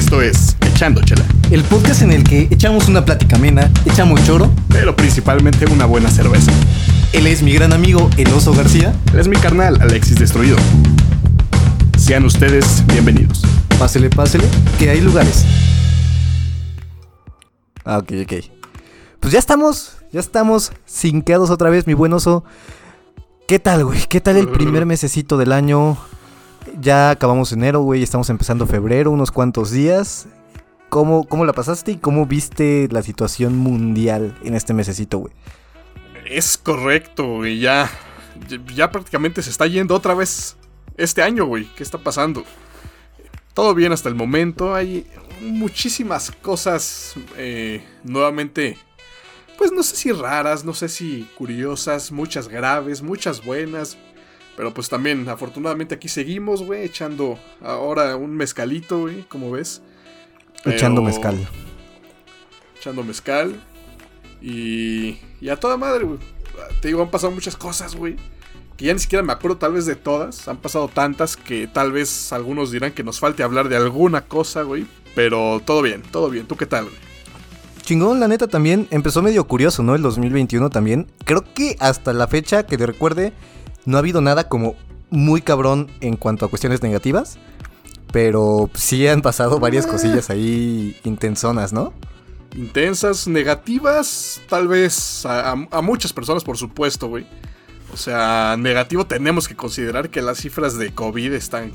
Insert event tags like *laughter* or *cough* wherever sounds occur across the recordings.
Esto es Echando Chela, El podcast en el que echamos una plática amena, echamos choro. pero principalmente una buena cerveza. Él es mi gran amigo, el oso García. Él es mi carnal, Alexis Destruido. Sean ustedes bienvenidos. Pásele, pásele, que hay lugares. Ah, ok, ok. Pues ya estamos, ya estamos sinqueados otra vez, mi buen oso. ¿Qué tal, güey? ¿Qué tal el primer mesecito del año? Ya acabamos enero, güey, estamos empezando febrero, unos cuantos días. ¿Cómo, ¿Cómo la pasaste y cómo viste la situación mundial en este mesecito, güey? Es correcto, güey. Ya, ya prácticamente se está yendo otra vez este año, güey. ¿Qué está pasando? Todo bien hasta el momento. Hay muchísimas cosas eh, nuevamente, pues no sé si raras, no sé si curiosas, muchas graves, muchas buenas. Pero pues también, afortunadamente aquí seguimos, güey, echando ahora un mezcalito, güey, como ves. Echando mezcal. echando mezcal. Y, y a toda madre, güey. Te digo, han pasado muchas cosas, güey. Que ya ni siquiera me acuerdo tal vez de todas. Han pasado tantas que tal vez algunos dirán que nos falte hablar de alguna cosa, güey. Pero todo bien, todo bien. ¿Tú qué tal, güey? Chingón, la neta también empezó medio curioso, ¿no? El 2021 también. Creo que hasta la fecha que te recuerde, no ha habido nada como muy cabrón en cuanto a cuestiones negativas. Pero sí han pasado varias cosillas ahí intensonas, ¿no? Intensas, negativas, tal vez a, a- a muchas personas, por supuesto, güey. O sea, negativo tenemos que considerar que las cifras de COVID están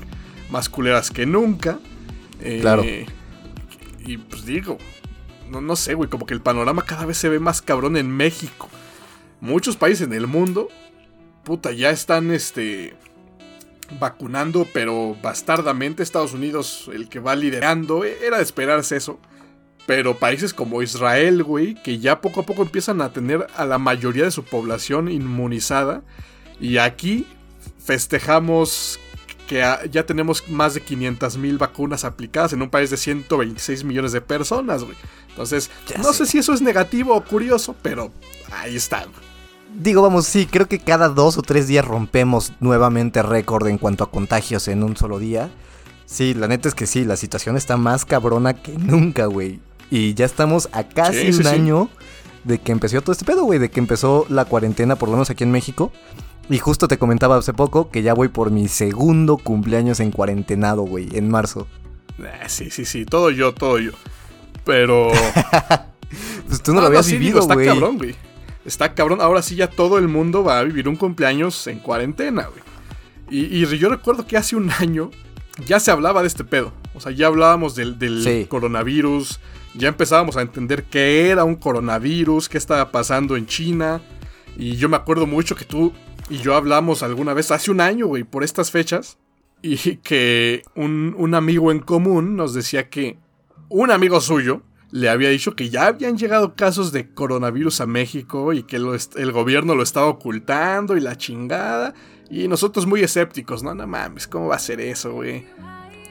más culeras que nunca. Eh, Claro. Y pues digo, no, no sé, güey, como que el panorama cada vez se ve más cabrón en México. Muchos países en el mundo, puta, ya están, este, vacunando, pero bastardamente. Estados Unidos, el que va liderando, e- era de esperarse eso. Pero países como Israel, güey, que ya poco a poco empiezan a tener a la mayoría de su población inmunizada. Y aquí festejamos que ya tenemos más de 500 mil vacunas aplicadas en un país de 126 millones de personas, güey. Entonces, Ya no sé. sé si eso es negativo o curioso, pero ahí está, güey. Digo, vamos, sí, creo que cada dos o tres días rompemos nuevamente récord en cuanto a contagios en un solo día. Sí, la neta es que sí, la situación está más cabrona que *laughs* nunca, güey. Y ya estamos a casi Sí, sí, un sí. año de que empezó todo este pedo, güey, de que empezó la cuarentena, por lo menos aquí en México. Y justo te comentaba hace poco que ya voy por mi segundo cumpleaños en cuarentenado, güey, en marzo. Ah, sí, sí, sí, todo yo, todo yo. Pero... *laughs* Pues tú no Ah, lo habías sí, vivido, digo, está güey. cabrón, güey. Está cabrón. Ahora sí ya todo el mundo va a vivir un cumpleaños en cuarentena, güey. Y, y yo recuerdo que hace un año ya se hablaba de este pedo. O sea, ya hablábamos del, del Sí. coronavirus. Ya empezábamos a entender qué era un coronavirus, qué estaba pasando en China. Y yo me acuerdo mucho que tú y yo hablamos alguna vez hace un año, güey, por estas fechas. Y que un, un amigo en común nos decía que un amigo suyo le había dicho que ya habían llegado casos de coronavirus a México y que lo el gobierno lo estaba ocultando y la chingada. Y nosotros muy escépticos, no, no mames, ¿cómo va a ser eso, güey?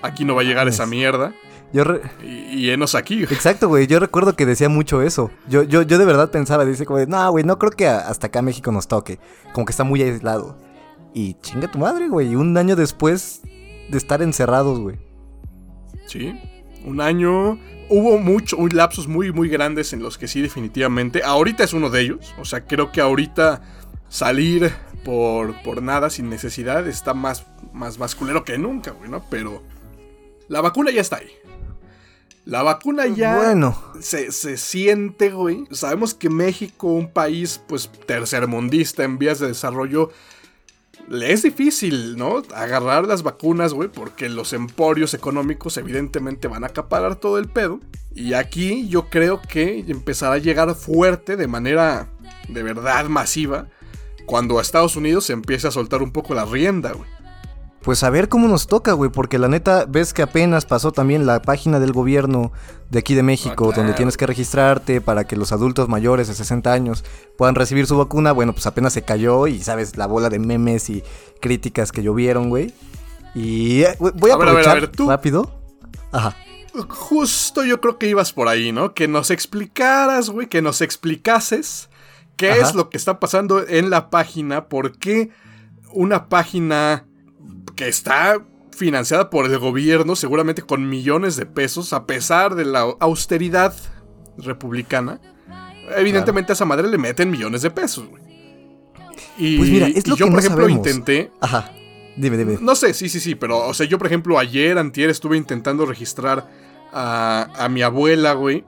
Aquí no va a llegar esa mierda. Yo re- Y, y enos aquí, güey. Exacto, güey. Yo recuerdo que decía mucho eso. Yo, yo, yo de verdad pensaba, dice como de, no, güey, no creo que hasta acá México nos toque. Como que está muy aislado. Y chinga tu madre, güey. Un año después de estar encerrados, güey. Sí, un año. Hubo mucho, un lapsos muy, muy grandes en los que sí, definitivamente. Ahorita es uno de ellos. O sea, creo que ahorita salir por, por nada, sin necesidad, está más, más, más culero que nunca, güey, ¿no? Pero la vacuna ya está ahí. La vacuna ya Bueno, se, se siente, güey. Sabemos que México, un país, pues, tercermundista en vías de desarrollo, es difícil, ¿no? Agarrar las vacunas, güey, porque los emporios económicos evidentemente van a acaparar todo el pedo. Y aquí yo creo que empezará a llegar fuerte de manera de verdad masiva cuando Estados Unidos se empiece a soltar un poco la rienda, güey. Pues a ver cómo nos toca, güey. Porque la neta, ves que apenas pasó también la página del gobierno de aquí de México, Ah, donde tienes que registrarte para que los adultos mayores de 60 años puedan recibir su vacuna. Bueno, pues apenas se cayó y, ¿sabes? La bola de memes y críticas que llovieron, güey. Y eh, voy a A ver, a ver, a aprovechar ver, tú- rápido. Ajá. Justo yo creo que ibas por ahí, ¿no? Que nos explicaras, güey, que nos explicases qué Ajá. es lo que está pasando en la página, por qué una página que está financiada por el gobierno, seguramente con millones de pesos, a pesar de la austeridad republicana. Evidentemente a esa madre le meten millones de pesos, güey. Y, Pues mira, es lo y yo, que por no ejemplo, sabemos. intenté. Ajá. Dime, dime. No sé, sí, sí, sí, pero, o sea, yo, por ejemplo, ayer, antier, estuve intentando registrar a, a mi abuela, güey.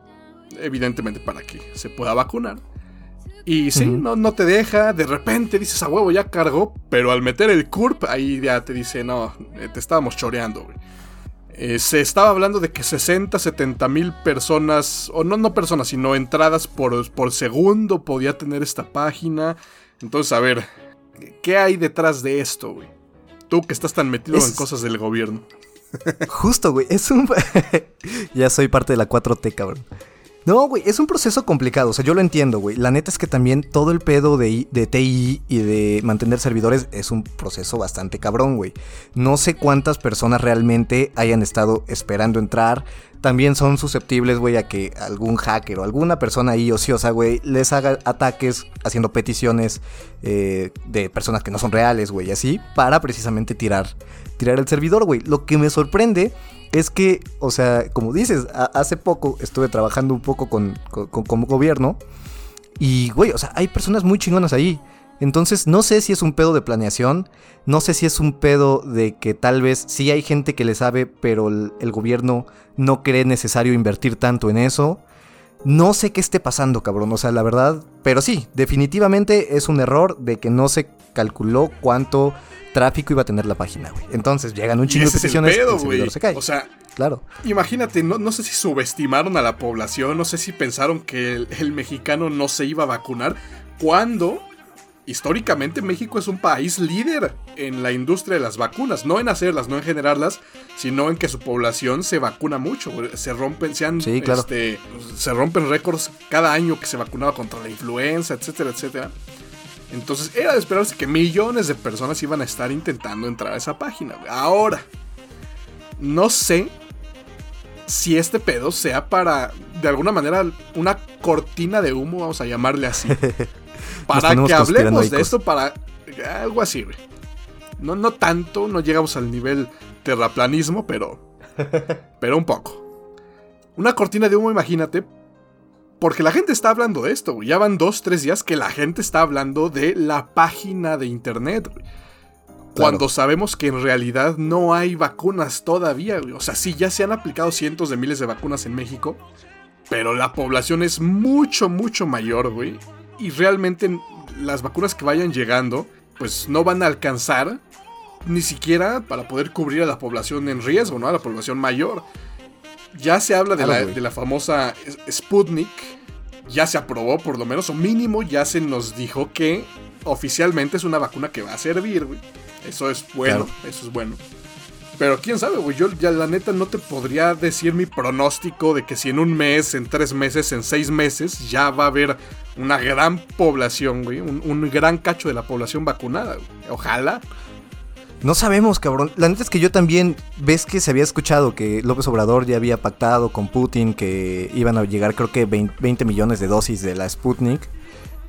Evidentemente para que se pueda vacunar. Y sí, no, no te deja. De repente dices, a huevo, ya cargó. Pero al meter el CURP, ahí ya te dice, no, eh, te estábamos choreando, güey. Eh, se estaba hablando de que 60, 70 mil personas, o no, no personas, sino entradas por, por segundo podía tener esta página. Entonces, a ver, ¿qué hay detrás de esto, güey? Tú que estás tan metido Es- en cosas del gobierno. *laughs* Justo, güey. Es un. *laughs* ya soy parte de la 4T, cabrón. No, güey, es un proceso complicado. O sea, yo lo entiendo, güey. La neta es que también todo el pedo de, de TI y de mantener servidores es un proceso bastante cabrón, güey. No sé cuántas personas realmente hayan estado esperando entrar. También son susceptibles, güey, a que algún hacker o alguna persona ahí ociosa, güey, les haga ataques haciendo peticiones eh, de personas que no son reales, güey, así, para precisamente tirar, tirar el servidor, güey. Lo que me sorprende es que, o sea, como dices, hace poco estuve trabajando un poco con- con gobierno y, güey, o sea, hay personas muy chingonas ahí. Entonces, no sé si es un pedo de planeación, no sé si es un pedo de que tal vez sí hay gente que le sabe, pero el, el gobierno no cree necesario invertir tanto en eso. No sé qué esté pasando, cabrón, o sea, la verdad, pero sí, definitivamente es un error de que no se calculó cuánto tráfico iba a tener la página, güey. Entonces llegan un chingo de ese es el peticiones, pedo, el servidor güey. se cae. O sea, claro. imagínate, no, no sé si subestimaron a la población, no sé si pensaron que el, el mexicano no se iba a vacunar, cuando históricamente México es un país líder en la industria de las vacunas, no en hacerlas, no en generarlas, sino en que su población se vacuna mucho, güey. se rompen, se han, Sí, claro. este, se rompen récords cada año que se vacunaba contra la influenza, etcétera, etcétera. Entonces era de esperarse que millones de personas iban a estar intentando entrar a esa página. Ahora, no sé si este pedo sea para, de alguna manera, una cortina de humo, vamos a llamarle así. *laughs* para que hablemos de esto, para algo así. No, no tanto, no llegamos al nivel terraplanismo, pero, *laughs* pero un poco. Una cortina de humo, imagínate, porque la gente está hablando de esto, güey. Ya van dos, tres días que la gente está hablando de la página de internet, güey. Cuando sabemos que en realidad no hay vacunas todavía, güey. O sea, sí, ya se han aplicado cientos de miles de vacunas en México. Pero la población es mucho, mucho mayor, güey. Y realmente las vacunas que vayan llegando, pues no van a alcanzar ni siquiera para poder cubrir a la población en riesgo, ¿no? A la población mayor. Ya se habla de, la, de la famosa Sputnik. Ya se aprobó, por lo menos, o mínimo ya se nos dijo que oficialmente es una vacuna que va a servir, güey. Eso es bueno, Claro. eso es bueno. Pero quién sabe, güey. Yo ya la neta no te podría decir mi pronóstico de que si en un mes, en tres meses, en seis meses ya va a haber una gran población, güey. Un, un gran cacho de la población vacunada, güey. Ojalá. No sabemos, cabrón. La neta es que yo también, ves que se había escuchado que López Obrador ya había pactado con Putin que iban a llegar creo que 20, 20 millones de dosis de la Sputnik.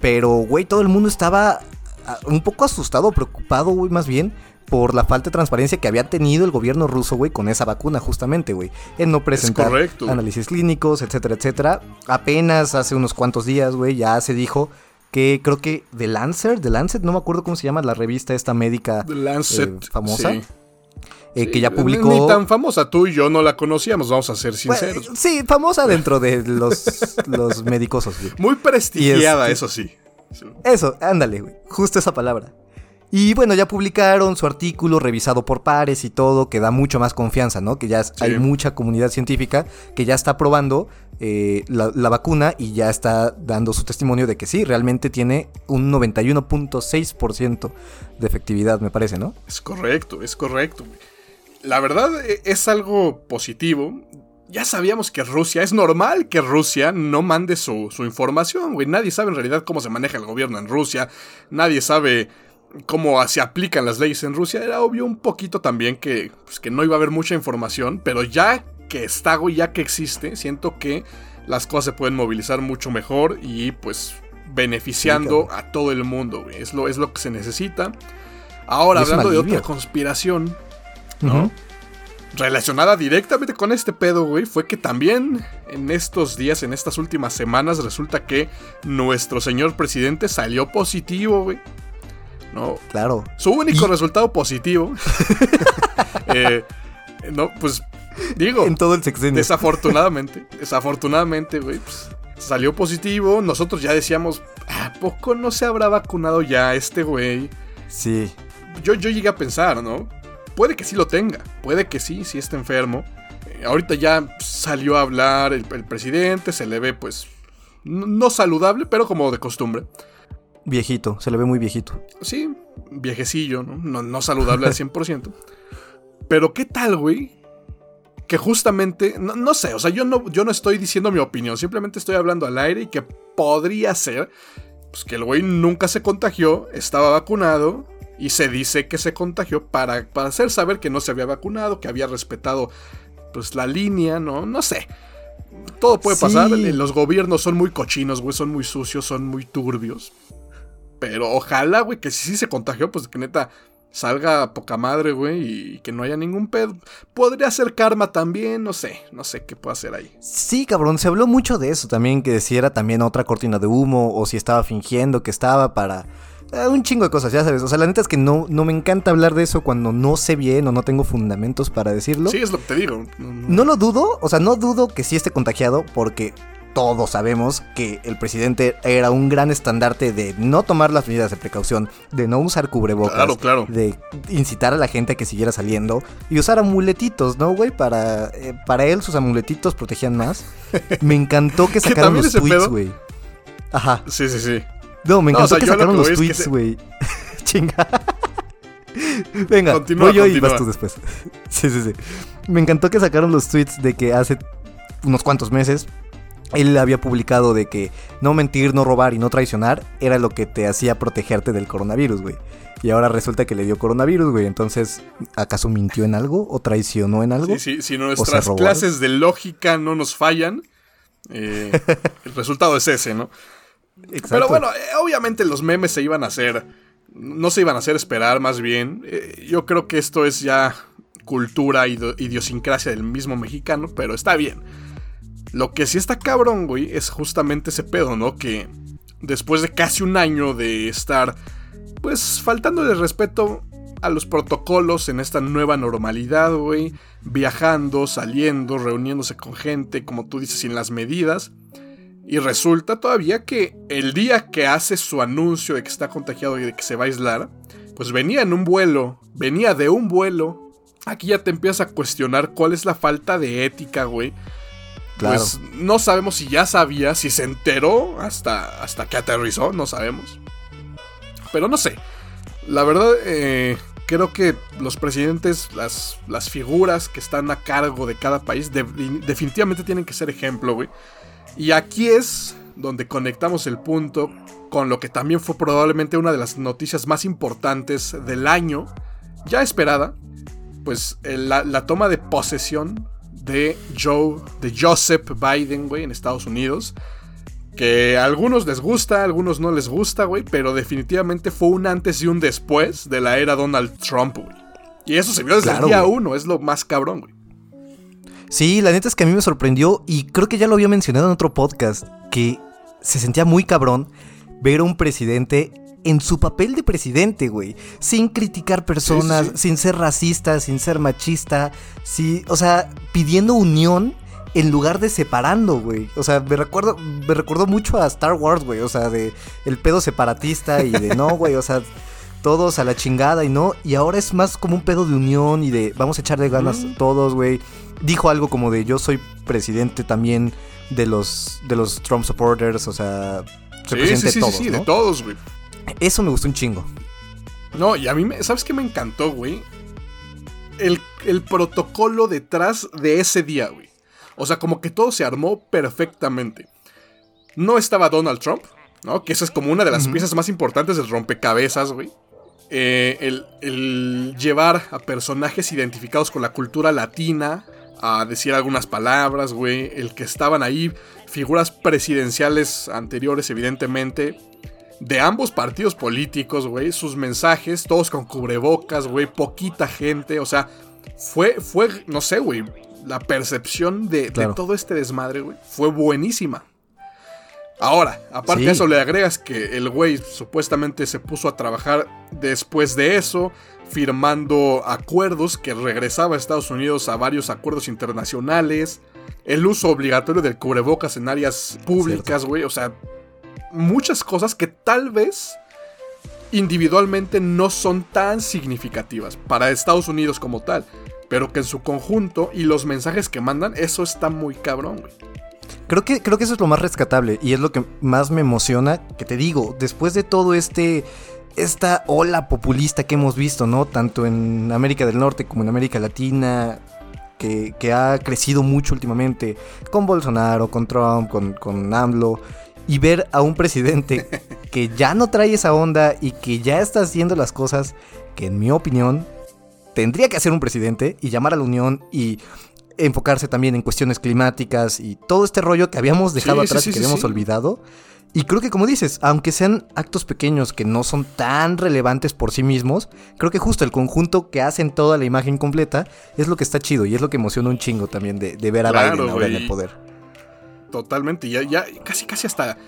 Pero, güey, todo el mundo estaba ah, un poco asustado, preocupado, güey, más bien por la falta de transparencia que había tenido el gobierno ruso, güey, con esa vacuna justamente, güey. En no presentar análisis clínicos, etcétera, etcétera. Apenas hace unos cuantos días, güey, ya se dijo que creo que The Lancet, The Lancet, no me acuerdo cómo se llama la revista esta médica The Lancet. eh, famosa, sí. eh, Sí, que ya publicó... Ni tan famosa, tú y yo no la conocíamos, vamos a ser Bueno, sinceros. sí, famosa dentro de los, *laughs* los medicosos, güey. Muy prestigiada, eso sí. Sí. Eso, ándale, güey. Justo esa palabra. Y bueno, ya publicaron su artículo revisado por pares y todo, que da mucho más confianza, ¿no? Que ya hay mucha comunidad científica que ya está probando eh, la, la vacuna y ya está dando su testimonio de que sí, realmente tiene un 91.6% de efectividad, me parece, ¿no? Es correcto, es correcto. La verdad e- es algo positivo. Ya sabíamos que Rusia, es normal que Rusia no mande su, su información, güey. Nadie sabe en realidad cómo se maneja el gobierno en Rusia. Nadie sabe cómo se aplican las leyes en Rusia. Era obvio un poquito también que, pues, que no iba a haber mucha información, pero ya que está, ya que existe, siento que las cosas se pueden movilizar mucho mejor y pues beneficiando Sí, a todo el mundo. Es lo, es lo que se necesita. Ahora, hablando de otra conspiración, ¿no? Relacionada directamente con este pedo, güey, fue que también en estos días, en estas últimas semanas, resulta que nuestro señor presidente salió positivo, güey. No. Claro. Su único resultado positivo. *laughs* *laughs* eh, no, pues digo. En todo el sexenio. Desafortunadamente, *laughs* desafortunadamente, güey, pues salió positivo. Nosotros ya decíamos, ¿a poco no se habrá vacunado ya este güey? Sí. Yo, yo llegué a pensar, ¿no? Puede que sí lo tenga, puede que sí, sí está enfermo. Eh, ahorita ya salió a hablar el, el, presidente, se le ve pues no saludable, pero como de costumbre. Viejito, se le ve muy viejito. Sí, viejecillo, ¿no? No, no saludable al *laughs* 100%. pero ¿qué tal, güey? Que justamente, no, no, sé, o sea, yo no, yo no estoy diciendo mi opinión, simplemente estoy hablando al aire y que podría ser pues, que el güey nunca se contagió, estaba vacunado, y se dice que se contagió para, para hacer saber que no se había vacunado, que había respetado pues la línea, ¿no? No sé. Todo puede sí. pasar. Los gobiernos son muy cochinos, güey, son muy sucios, son muy turbios. Pero ojalá, güey, que si sí se contagió, pues que neta salga poca madre, güey, y que no haya ningún pedo. Podría ser karma también, no sé, no sé qué puede hacer ahí. Sí, cabrón, se habló mucho de eso también, que si era también otra cortina de humo, o si estaba fingiendo que estaba para un chingo de cosas, ya sabes. O sea, la neta es que no, no me encanta hablar de eso cuando no sé bien o no tengo fundamentos para decirlo. Sí, es lo que te digo. No, no. no lo dudo, o sea, no dudo que sí esté contagiado porque todos sabemos que el presidente era un gran estandarte de no tomar las medidas de precaución, de no usar cubrebocas, claro, claro. de incitar a la gente a que siguiera saliendo y usar amuletitos, ¿no, güey? Para, eh, para él sus amuletitos protegían más. Me encantó que *laughs* sacaron los tweets, güey. Ajá. Sí, sí, sí. No, me encantó no, o sea, que sacaron que los tweets, güey. Se... *laughs* Chinga. Venga, continúa, voy yo continúa. y vas tú después. *laughs* sí, sí, sí. Me encantó que sacaron los tweets de que hace unos cuantos meses él había publicado de que no mentir, no robar y no traicionar era lo que te hacía protegerte del coronavirus, güey. Y ahora resulta que le dio coronavirus, güey. Entonces, ¿acaso mintió en algo o traicionó en algo? Sí, sí, si nuestras clases de lógica no nos fallan, eh, *laughs* el resultado es ese, ¿no? Exacto. Pero bueno, eh, obviamente los memes se iban a hacer, no se iban a hacer esperar, más bien. Eh, yo creo que esto es ya cultura y idiosincrasia del mismo mexicano, pero está bien. Lo que sí está cabrón, güey, es justamente ese pedo, ¿no? Que después de casi un año de estar, pues, faltándole respeto a los protocolos en esta nueva normalidad, güey, viajando, saliendo, reuniéndose con gente, como tú dices, sin las medidas. Y resulta todavía que el día que hace su anuncio de que está contagiado y de que se va a aislar, pues venía en un vuelo, venía de un vuelo. Aquí ya te empiezas a cuestionar cuál es la falta de ética, güey. Pues no sabemos si ya sabía, si se enteró hasta, hasta que aterrizó, no sabemos. Pero no sé. La verdad, eh, creo que los presidentes, las, las figuras que están a cargo de cada país, de, definitivamente tienen que ser ejemplo, güey. Y aquí es donde conectamos el punto con lo que también fue probablemente una de las noticias más importantes del año, ya esperada, pues la, la toma de posesión de Joe, de Joseph Biden, güey, en Estados Unidos. Que a algunos les gusta, a algunos no les gusta, güey, pero definitivamente fue un antes y un después de la era Donald Trump, güey. Y eso se vio desde claro, el día uno, es lo más cabrón, güey. Sí, la neta es que a mí me sorprendió y creo que ya lo había mencionado en otro podcast, que se sentía muy cabrón ver a un presidente en su papel de presidente, güey. Sin criticar personas, sí, sí. sin ser racista, sin ser machista, sí, o sea, pidiendo unión en lugar de separando, güey. O sea, me recuerdo, me recordó mucho a Star Wars, güey. O sea, de el pedo separatista y de no, güey. O sea, todos a la chingada y no. Y ahora es más como un pedo de unión y de vamos a echarle ganas mm. todos, güey. Dijo algo como de yo soy presidente también de los de los Trump supporters, o sea, sí, sí, sí, de todos, sí, ¿no? de todos, güey. Eso me gustó un chingo. No, y a mí, me, ¿sabes qué me encantó, güey? El, el, protocolo detrás de ese día, güey. O sea, como que todo se armó perfectamente. No estaba Donald Trump, ¿no? Que esa es como una de las uh -huh. piezas más importantes del rompecabezas, güey. Eh, el, el llevar a personajes identificados con la cultura latina a decir algunas palabras, güey. El que estaban ahí figuras presidenciales anteriores, evidentemente de ambos partidos políticos, güey, sus mensajes, todos con cubrebocas, güey, poquita gente, o sea, fue, fue, no sé, güey, la percepción de, de todo este desmadre, güey, fue buenísima. Ahora, aparte de eso, le agregas que el güey supuestamente se puso a trabajar después de eso, firmando acuerdos que regresaba a Estados Unidos a varios acuerdos internacionales, el uso obligatorio del cubrebocas en áreas públicas, güey, o sea, muchas cosas que tal vez individualmente no son tan significativas para Estados Unidos como tal, pero que en su conjunto y los mensajes que mandan, eso está muy cabrón, güey. Creo que, creo que eso es lo más rescatable y es lo que más me emociona, que te digo, después de todo este esta ola populista que hemos visto, ¿no? Tanto en América del Norte como en América Latina, que, ha crecido mucho últimamente, con Bolsonaro, con Trump, con, con AMLO, y ver a un presidente *laughs* que ya no trae esa onda y que ya está haciendo las cosas que en mi opinión tendría que hacer un presidente y llamar a la unión y enfocarse también en cuestiones climáticas y todo este rollo que habíamos dejado atrás y que habíamos olvidado. Y creo que como dices, aunque sean actos pequeños que no son tan relevantes por sí mismos, creo que justo el conjunto que hacen toda la imagen completa es lo que está chido y es lo que emociona un chingo también de, ver a Biden ahora en el poder. Totalmente, ya, ya casi casi hasta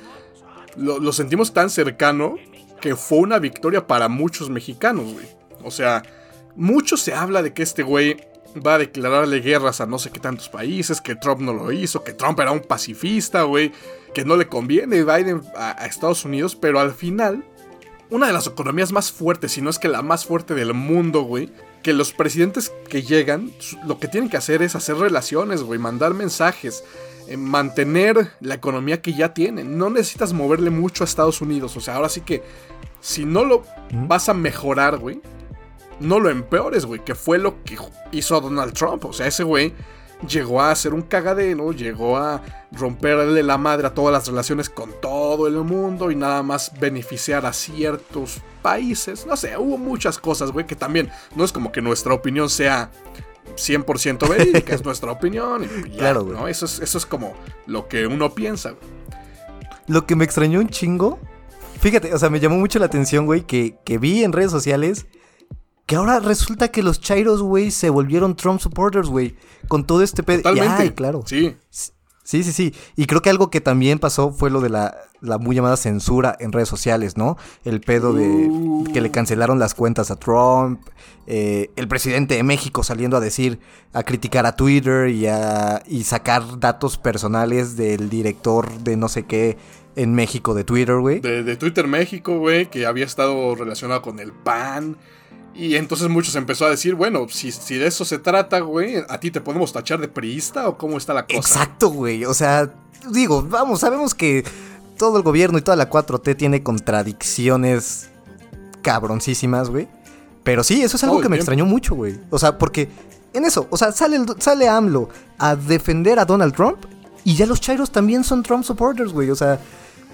lo, lo sentimos tan cercano que fue una victoria para muchos mexicanos, güey. O sea, mucho se habla de que este güey va a declararle guerras a no sé qué tantos países, que Trump no lo hizo, que Trump era un pacifista, güey, que no le conviene Biden a, Estados Unidos, pero al final, una de las economías más fuertes, si no es que la más fuerte del mundo, güey, que los presidentes que llegan, lo que tienen que hacer es hacer relaciones, güey, mandar mensajes, mantener la economía que ya tienen. No necesitas moverle mucho a Estados Unidos, o sea, ahora sí que si no lo vas a mejorar, güey, no lo empeores, güey, que fue lo que hizo Donald Trump. O sea, ese güey llegó a ser un cagadero, llegó a romperle la madre a todas las relaciones con todo el mundo y nada más beneficiar a ciertos países. No sé, hubo muchas cosas, güey, que también no es como que nuestra opinión sea 100% verídica, es nuestra opinión. Y *laughs* claro, güey. ¿no? Eso es, eso es como lo que uno piensa. Lo que me extrañó un chingo, fíjate, o sea, me llamó mucho la atención, güey, que, que vi en redes sociales que ahora resulta que los Chairos, güey, se volvieron Trump supporters, güey. Con todo este pedo. Ay, claro. Sí. Sí, sí, sí. Y creo que algo que también pasó fue lo de la, muy llamada censura en redes sociales, ¿no? El pedo de que le cancelaron las cuentas a Trump. Eh, el presidente de México saliendo a decir, a criticar a Twitter y a y sacar datos personales del director de no sé qué en México de Twitter, güey. De, de Twitter México, güey, que había estado relacionado con el PAN. Y entonces muchos empezó a decir, bueno, si, si de eso se trata, güey, ¿a ti te podemos tachar de priista o cómo está la cosa? Exacto, güey. O sea, digo, vamos, sabemos que todo el gobierno y toda la 4T tiene contradicciones cabroncísimas, güey. Pero sí, eso es algo que me extrañó mucho, güey. O sea, porque en eso, o sea, sale, sale AMLO a defender a Donald Trump y ya los chairos también son Trump supporters, güey. O sea,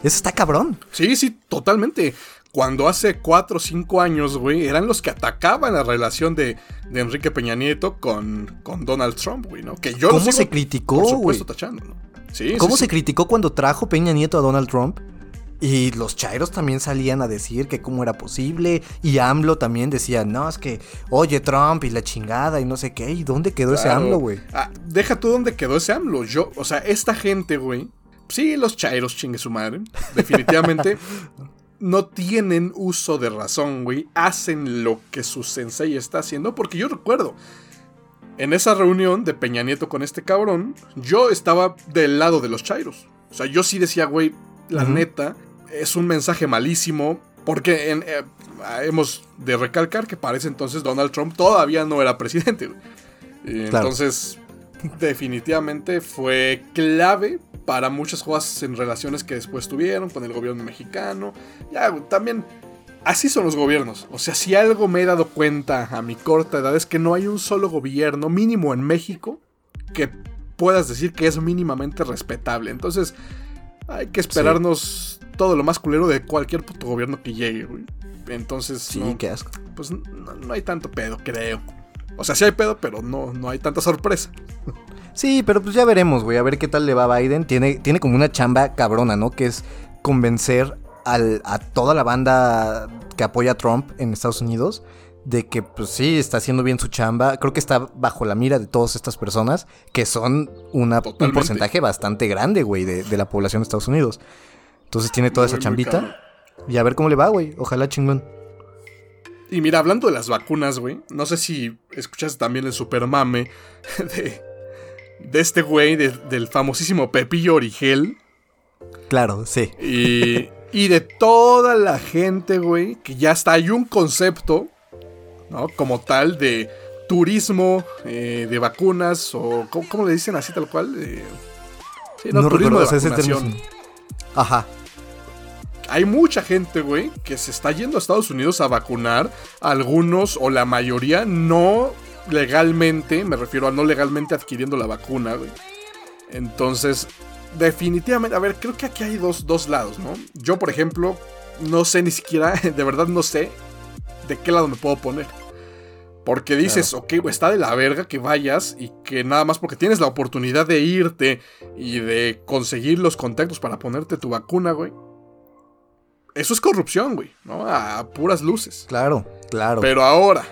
eso está cabrón. Sí, sí, totalmente cuando hace 4 o 5 años, güey, eran los que atacaban la relación de, Enrique Peña Nieto con, con Donald Trump, güey, ¿no? Que yo ¿Cómo se criticó, por supuesto, tachando, ¿no? Sí, ¿Cómo se criticó cuando trajo Peña Nieto a Donald Trump? Y los chairos también salían a decir que cómo era posible. Y AMLO también decía, no, es que, oye, Trump y la chingada y no sé qué. ¿Y dónde quedó ese AMLO, güey? Ah, deja tú dónde quedó ese AMLO. Yo, o sea, esta gente, güey. Sí, los chairos, chingue su madre. Definitivamente. *laughs* no tienen uso de razón, güey. Hacen lo que su sensei está haciendo. Porque yo recuerdo, en esa reunión de Peña Nieto con este cabrón, yo estaba del lado de los chairos. O sea, yo sí decía, güey, la neta, es un mensaje malísimo. Porque eh, hemos de recalcar que parece entonces Donald Trump todavía no era presidente. Entonces, definitivamente fue clave para muchas cosas en relaciones que después tuvieron con el gobierno mexicano. Ya, también así son los gobiernos. O sea, si algo me he dado cuenta a mi corta edad es que no hay un solo gobierno mínimo en México que puedas decir que es mínimamente respetable. Entonces, hay que esperarnos todo lo más culero de cualquier puto gobierno que llegue, güey. Entonces, sí, qué asco. Pues no, no, hay tanto pedo, creo. O sea, sí hay pedo, pero no, no hay tanta sorpresa. *laughs* Sí, pero pues ya veremos, güey, a ver qué tal le va a Biden. Tiene, tiene como una chamba cabrona, ¿no? Que es convencer a toda la banda que apoya a Trump en Estados Unidos de que pues sí, está haciendo bien su chamba. Creo que está bajo la mira de todas estas personas, que son una, un porcentaje bastante grande, güey, de, de la población de Estados Unidos. Entonces tiene toda Muy, esa chambita. Y a ver cómo le va, güey. Ojalá chingón. Y mira, hablando de las vacunas, güey, no sé si escuchaste también el super mame *laughs* de, de este güey, de- del famosísimo Pepillo Origel, Claro, sí. y, y de toda la gente, güey, que ya está, hay un concepto, ¿no? Como tal de turismo eh, de vacunas, o ¿cómo, cómo le dicen así tal cual? Eh, sí, no, turismo recuerdo, de ese vacunación. Ajá. Hay mucha gente, güey, que se está yendo a Estados Unidos a vacunar. Algunos o la mayoría no legalmente, me refiero a no legalmente adquiriendo la vacuna, güey. Entonces, definitivamente, a ver, creo que aquí hay dos, dos lados, ¿no? Yo, por ejemplo, no sé ni siquiera, *laughs* de verdad no sé de qué lado me puedo poner. Porque dices, ok, güey, está de la verga que vayas y que nada más porque tienes la oportunidad de irte y de conseguir los contactos para ponerte tu vacuna, güey. Eso es corrupción, güey, ¿no? A puras luces. Claro, claro. Pero ahora,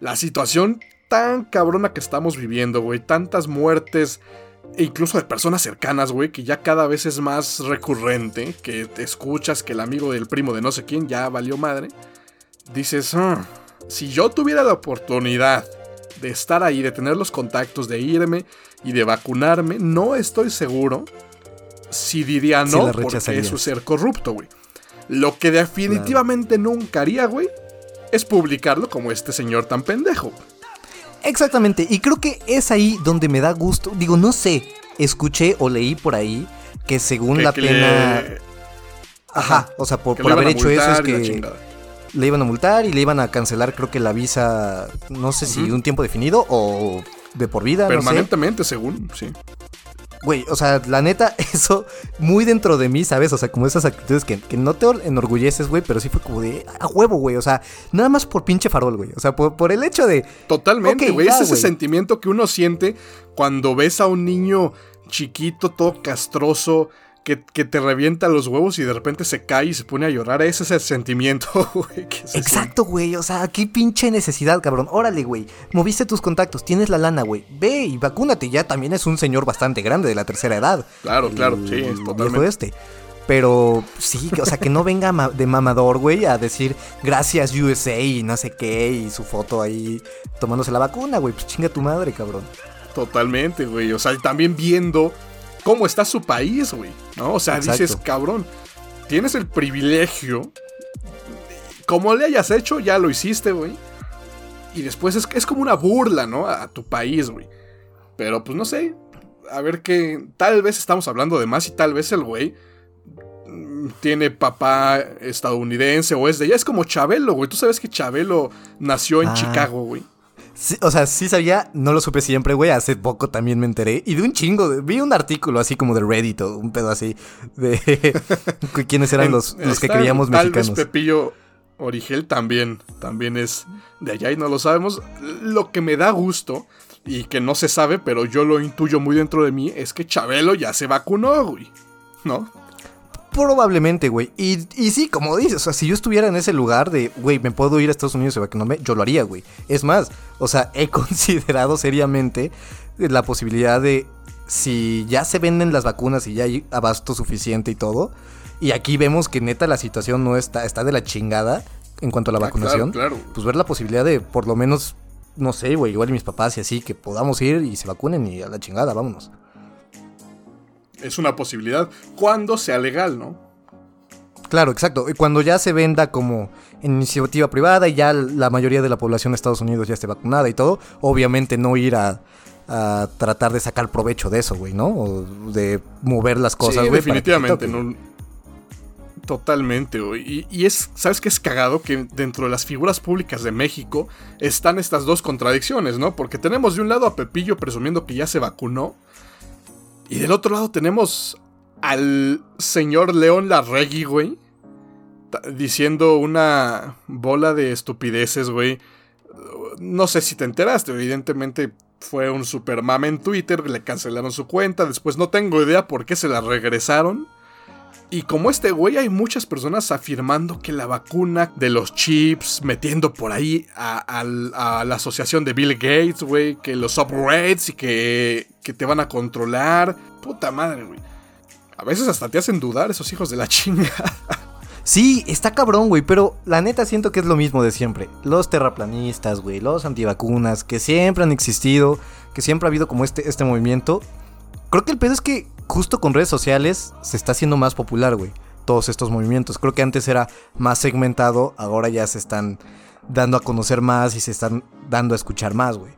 la situación tan cabrona que estamos viviendo, güey, tantas muertes, e incluso de personas cercanas, güey, que ya cada vez es más recurrente, que te escuchas que el amigo del primo de no sé quién ya valió madre, dices, "Ah, si yo tuviera la oportunidad de estar ahí, de tener los contactos, de irme y de vacunarme, no estoy seguro si diría no, porque es ser corrupto, güey. Lo que definitivamente nunca haría, güey, es publicarlo como este señor tan pendejo. Exactamente, y creo que es ahí donde me da gusto. Digo, no sé, escuché o leí por ahí que según Que- la que pena... le- Ajá, o sea, por, por haber hecho eso es que le iban a multar y le iban a cancelar creo que la visa, no sé si un tiempo definido o de por vida, no sé. Permanentemente, según, sí. Güey, o sea, la neta, *laughs* eso muy dentro de mí, ¿sabes? O sea, como esas actitudes que, que no te enorgulleces, güey, pero sí fue como de a huevo, güey. O sea, nada más por pinche farol, güey. O sea, por, por el hecho de. Totalmente, güey. es ese sentimiento que uno siente cuando ves a un niño chiquito, todo castroso, que, que te revienta los huevos y de repente se cae y se pone a llorar. Ese es el sentimiento, *laughs* güey. se Exacto, güey. O sea, qué pinche necesidad, cabrón. Órale, güey. Moviste tus contactos, tienes la lana, güey. Ve y vacúnate. Ya también es un señor bastante grande de la tercera edad. Claro, claro, sí, totalmente. este. Pero sí, o sea, que no venga ma- de mamador, güey, a decir gracias USA y no sé qué, y su foto ahí tomándose la vacuna, güey. Pues chinga tu madre, cabrón. Totalmente, güey. O sea, también viendo cómo está su país, güey. ¿No? O sea, Exacto. dices, cabrón, tienes el privilegio. Como le hayas hecho, ya lo hiciste, güey. Y después es, es como una burla, ¿no? A, a tu país, güey. Pero pues no sé. A ver que. Tal vez estamos hablando de más y tal vez el güey. mm, Tiene papá estadounidense o es de ella. Es como Chabelo, güey. Tú sabes que Chabelo nació en Ah. Chicago, güey. Sí, o sea, sí sabía, no lo supe siempre, güey. Hace poco también me enteré. Y de un chingo, de- vi un artículo así como de Reddit o un pedo así. De *laughs* quiénes eran los, los que creíamos tal mexicanos. vez Pepillo Origel también, también es de allá y no lo sabemos. Lo que me da gusto y que no se sabe, pero yo lo intuyo muy dentro de mí, es que Chabelo ya se vacunó, güey. ¿No? Probablemente, güey. Y, y sí, como dices, o sea, si yo estuviera en ese lugar de, güey, me puedo ir a Estados Unidos y vacunarme, yo lo haría, güey. Es más, o sea, he *laughs* considerado seriamente la posibilidad de, si ya se venden las vacunas y ya hay abasto suficiente y todo, y aquí vemos que neta la situación no está, está de la chingada en cuanto a la Ah, vacunación, claro, claro. pues ver la posibilidad de, por lo menos, no sé, güey, igual mis papás y así, que podamos ir y se vacunen y a la chingada, vámonos. Es una posibilidad cuando sea legal, ¿no? Claro, exacto. Y cuando ya se venda como iniciativa privada y ya la mayoría de la población de Estados Unidos ya esté vacunada y todo, obviamente no ir a, a tratar de sacar provecho de eso, güey, ¿no? O de mover las cosas, sí, güey. definitivamente. no- Totalmente, güey. Y, y es, ¿sabes qué es cagado? Que dentro de las figuras públicas de México están estas dos contradicciones, ¿no? Porque tenemos de un lado a Pepillo presumiendo que ya se vacunó. Y del otro lado tenemos al señor León Larregui, güey. Diciendo una bola de estupideces, güey. No sé si te enteraste, evidentemente fue un super mame en Twitter, le cancelaron su cuenta, después no tengo idea por qué se la regresaron. Y como este güey, hay muchas personas afirmando que la vacuna de los chips, metiendo por ahí a, la asociación de Bill Gates, güey, que los upgrades y que, que te van a controlar. Puta madre, güey. A veces hasta te hacen dudar esos hijos de la *laughs* chinga. Sí, está cabrón, güey, pero la neta siento que es lo mismo de siempre. Los terraplanistas, güey, los antivacunas, que siempre han existido, que siempre ha habido como este, este movimiento. Creo que el pedo es que justo con redes sociales se está haciendo más popular, güey. Todos estos movimientos. Creo que antes era más segmentado, ahora ya se están dando a conocer más y se están dando a escuchar más, güey.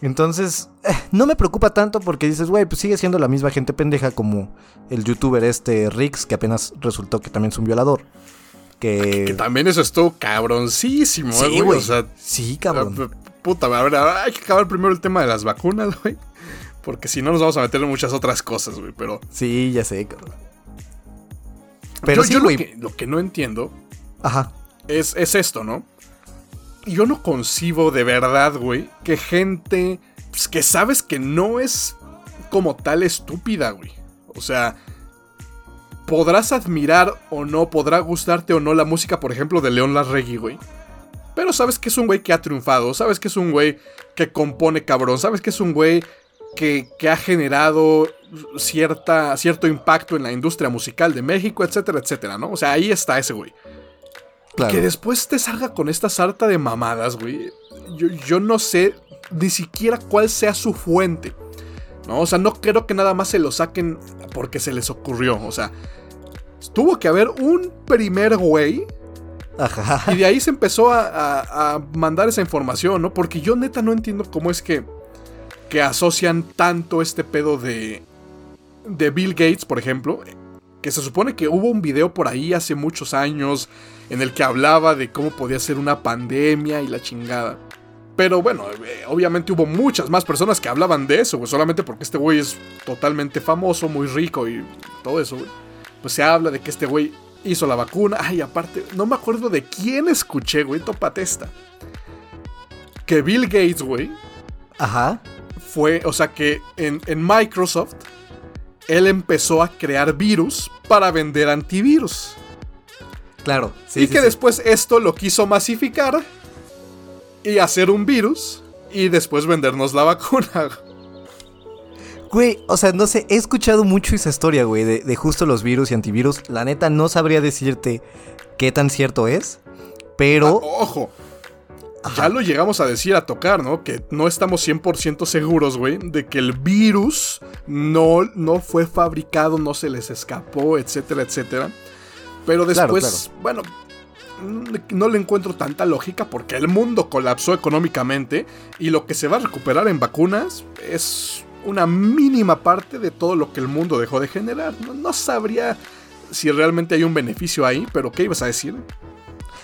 Entonces, eh, no me preocupa tanto porque dices, güey, pues sigue siendo la misma gente pendeja como el youtuber este Rix, que apenas resultó que también es un violador. Que, que también eso estuvo cabroncísimo, sí, güey. O sea, sí, cabrón. Puta, a ver, hay que acabar primero el tema de las vacunas, *laughs* güey. Porque si no nos vamos a meter en muchas otras cosas, güey, pero... Sí, ya sé, cabrón. Pero yo, lo, que, lo, que, no entiendo... Ajá. Es, es esto, ¿no? Yo no concibo de verdad, güey, que gente pues, que sabes que no es como tal estúpida, güey. O sea, podrás admirar o no, podrá gustarte o no la música, por ejemplo, de León Larregui, güey. Pero sabes que es un güey que ha triunfado, sabes que es un güey que compone cabrón, sabes que es un güey que, ha generado cierta, cierto impacto en la industria musical de México, etcétera, etcétera, ¿no? O sea, ahí está ese güey. Que después te salga con esta sarta de mamadas, güey. Yo, yo no sé ni siquiera cuál sea su fuente. ¿no? O sea, no creo que nada más se lo saquen porque se les ocurrió. O sea, tuvo que haber un primer güey. Ajá. Y de ahí se empezó a, a, mandar esa información, ¿no? Porque yo neta no entiendo cómo es que que asocian tanto este pedo de, de Bill Gates, por ejemplo, que se supone que hubo un video por ahí hace muchos años en el que hablaba de cómo podía ser una pandemia y la chingada. Pero bueno, eh, obviamente hubo muchas más personas que hablaban de eso, güey, solamente porque este güey es totalmente famoso, muy rico y todo eso. Pues se habla de que este güey hizo la vacuna. Ay, aparte, no me acuerdo de quién escuché, güey, topatesta. Que Bill Gates, güey. Ajá fue, o sea que en, Microsoft, él empezó a crear virus para vender antivirus. Claro. Sí, y que después esto lo quiso masificar y hacer un virus y después vendernos la vacuna. Güey, o sea, no sé, he escuchado mucho esa historia, güey, de, de, justo los virus y antivirus. La neta, no sabría decirte qué tan cierto es, pero... Ah, ojo, ya lo llegamos a decir, a tocar, ¿no? Que no estamos 100% seguros, güey, de que el virus no, no fue fabricado, no se les escapó, etcétera, etcétera. Pero después, bueno, no le encuentro tanta lógica porque el mundo colapsó económicamente y lo que se va a recuperar en vacunas es una mínima parte de todo lo que el mundo dejó de generar. No, no sabría si realmente hay un beneficio ahí, pero ¿qué ibas a decir?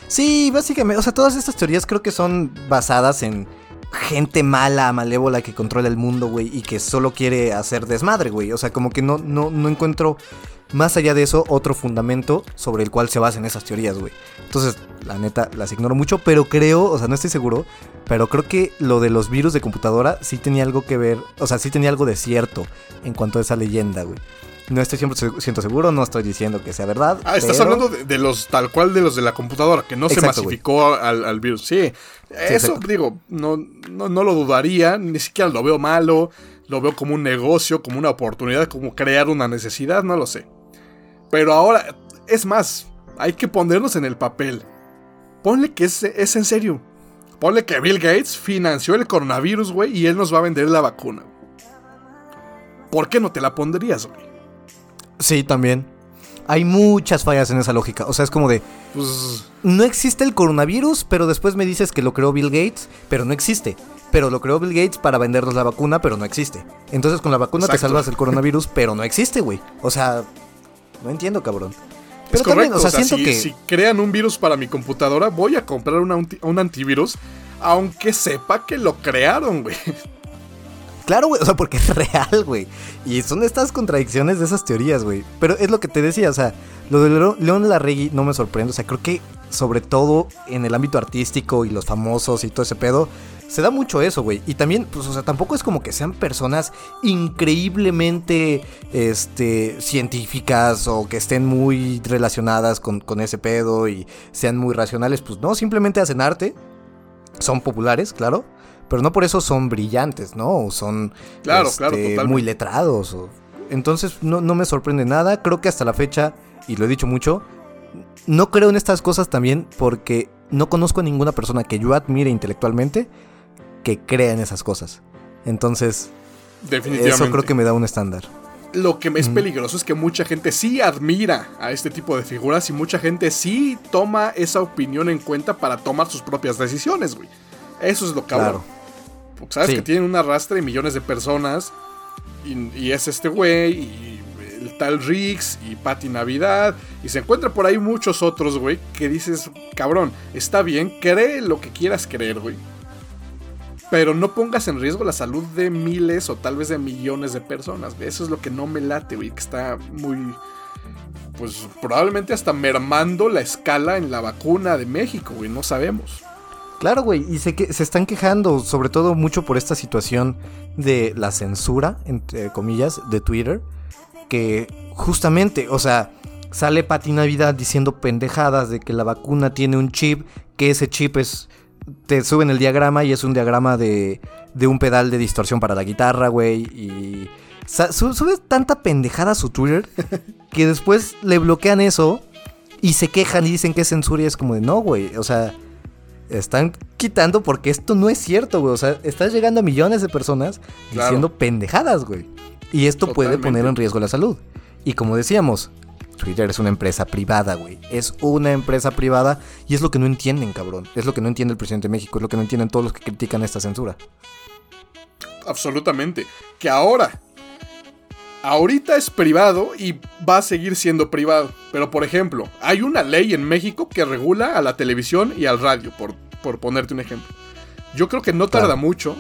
Sí, básicamente, o sea, todas estas teorías creo que son basadas en gente mala, malévola que controla el mundo, güey, y que solo quiere hacer desmadre, güey. O sea, como que no, no, no encuentro más allá de eso otro fundamento sobre el cual se basan esas teorías, güey. Entonces, la neta, las ignoro mucho, pero creo, o sea, no estoy seguro, pero creo que lo de los virus de computadora sí tenía algo que ver, o sea, sí tenía algo de cierto en cuanto a esa leyenda, güey. No estoy 100% seguro, no estoy diciendo que sea verdad. Ah, estás hablando de, los tal cual de los de la computadora, que no se masificó al, virus. Sí, eso digo, no, no, no, lo dudaría, ni siquiera lo veo malo, lo veo como un negocio, como una oportunidad, como crear una necesidad, no lo sé. Pero ahora, es más, hay que ponernos en el papel. Ponle que es, es en serio. Ponle que Bill Gates financió el coronavirus, güey, y él nos va a vender la vacuna. ¿Por qué no te la pondrías, güey? Sí, también. Hay muchas fallas en esa lógica. O sea, es como de. Pues, no existe el coronavirus, pero después me dices que lo creó Bill Gates, pero no existe. Pero lo creó Bill Gates para vendernos la vacuna, pero no existe. Entonces con la vacuna te salvas el coronavirus, pero no existe, güey. O sea, no entiendo, cabrón. Pero también, o sea, siento que. Si crean un virus para mi computadora, voy a comprar un antivirus, aunque sepa que lo crearon, güey. Claro, güey, o sea, porque es real, güey. Y son estas contradicciones de esas teorías, güey. Pero es lo que te decía, o sea, lo de León Larregui no me sorprende. O sea, creo que sobre todo en el ámbito artístico y los famosos y todo ese pedo, se da mucho eso, güey. Y también, pues, o sea, tampoco es como que sean personas increíblemente, este, científicas o que estén muy relacionadas con, con ese pedo y sean muy racionales. Pues no, simplemente hacen arte. Son populares, claro. Pero no por eso son brillantes, ¿no? O son claro, claro, este, muy letrados. Entonces no, no me sorprende nada. Creo que hasta la fecha, y lo he dicho mucho, no creo en estas cosas también porque no conozco a ninguna persona que yo admire intelectualmente que crea en esas cosas. Entonces, eso creo que me da un estándar. Lo que me es peligroso es que mucha gente sí admira a este tipo de figuras y mucha gente sí toma esa opinión en cuenta para tomar sus propias decisiones, güey. Eso es lo cabrón. Claro. Porque sabes que tienen un arrastre de millones de personas y, y es este güey y el tal Rix y Patty Navidad. Y se encuentra por ahí muchos otros, güey, que dices, cabrón, está bien, cree lo que quieras creer, güey. Pero no pongas en riesgo la salud de miles o tal vez de millones de personas. Eso es lo que no me late, güey, que está muy... Pues probablemente hasta mermando la escala en la vacuna de México, güey, no sabemos. Claro, güey, y se, que, se están quejando, sobre todo mucho por esta situación de la censura, entre comillas, de Twitter que justamente, o sea, sale Pati Navidad diciendo pendejadas de que la vacuna tiene un chip, que ese chip es te suben el diagrama y es un diagrama de, de un pedal de distorsión para la guitarra, güey. Y sube tanta pendejada a su Twitter *laughs* que después le bloquean eso y se quejan y dicen que es censura y es como de no, güey. O sea, están quitando porque esto no es cierto, güey. O sea, estás llegando a millones de personas diciendo pendejadas, güey. Y esto puede poner en riesgo la salud. Y como decíamos, Twitter es una empresa privada, güey. Es una empresa privada y es lo que no entienden, cabrón. Es lo que no entiende el presidente de México, es lo que no entienden todos los que critican esta censura. Absolutamente. Que ahora, ahorita es privado y va a seguir siendo privado. Pero por ejemplo, hay una ley en México que regula a la televisión y al radio, por, por ponerte un ejemplo. Yo creo que no tarda mucho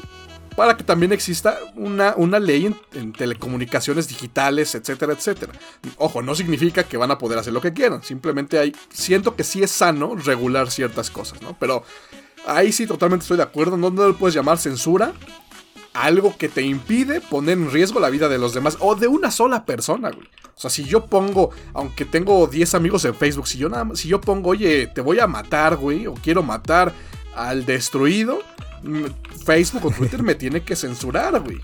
para que también exista una, una ley en, telecomunicaciones digitales, etcétera, etcétera. Ojo, no significa que van a poder hacer lo que quieran, simplemente hay, siento que sí es sano regular ciertas cosas, ¿no? Pero ahí sí totalmente estoy de acuerdo, no, no lo puedes llamar censura, algo que te impide poner en riesgo la vida de los demás o de una sola persona, güey. O sea, si yo pongo, aunque tengo 10 amigos en Facebook, si yo nada si yo pongo, oye, te voy a matar, güey, o quiero matar al destruido, Facebook o Twitter me tiene que censurar, güey.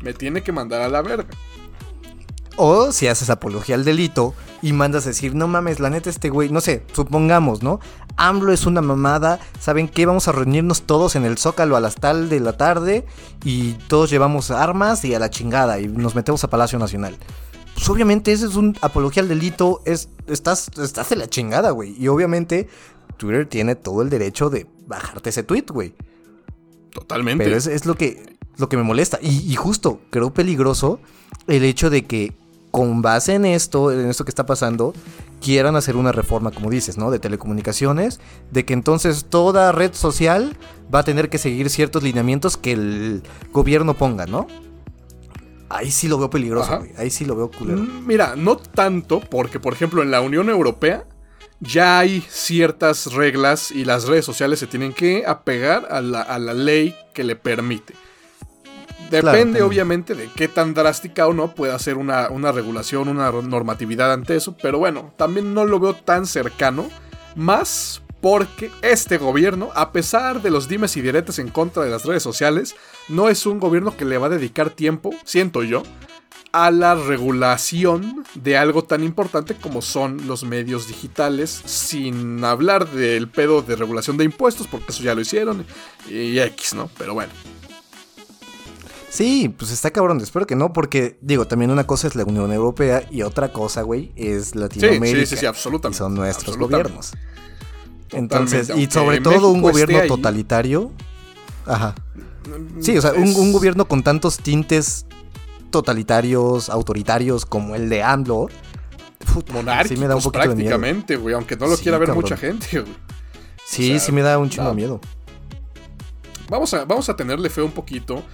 Me tiene que mandar a la verga. O si haces apología al delito y mandas a decir, no mames, la neta este güey, no sé, supongamos, ¿no? AMLO es una mamada, ¿saben qué? Vamos a reunirnos todos en el Zócalo a las tal de la tarde y todos llevamos armas y a la chingada y nos metemos a Palacio Nacional. Pues obviamente ese es un apología al delito, es, estás, estás de la chingada, güey. Y obviamente Twitter tiene todo el derecho de bajarte ese tweet, güey. Totalmente. Pero es, lo, que, lo que me molesta. Y, justo, creo peligroso el hecho de que con base en esto, en esto que está pasando, quieran hacer una reforma, como dices, ¿no? De telecomunicaciones, de que entonces toda red social va a tener que seguir ciertos lineamientos que el gobierno ponga, ¿no? Ahí sí lo veo peligroso, güey. Ahí sí lo veo culero. Mm, mira, no tanto, porque por ejemplo en la Unión Europea ya hay ciertas reglas y las redes sociales se tienen que apegar a la, ley que le permite. Depende obviamente de qué tan drástica o no pueda ser una, una, regulación, una normatividad ante eso, pero bueno, también no lo veo tan cercano, más porque este gobierno, a pesar de los dimes y diretes en contra de las redes sociales, no es un gobierno que le va a dedicar tiempo, siento yo, a la regulación de algo tan importante como son los medios digitales, sin hablar del pedo de regulación de impuestos, porque eso ya lo hicieron, y X, ¿no? Pero bueno. Sí, pues está cabrón, espero que no, porque digo, también una cosa es la Unión Europea y otra cosa, güey, es Latinoamérica. Sí, sí, sí, absolutamente. Y son nuestros gobiernos. Entonces, y sobre todo un gobierno totalitario. Ajá. Sí, o sea, un, un, gobierno con tantos tintes totalitarios, autoritarios como el de AMLO. Monárquicos, sí me da un poquito prácticamente, güey, aunque no lo quiera ver mucha gente, güey. Sí, sí me da un chingo de miedo. Vamos a, vamos a tenerle fe un poquito.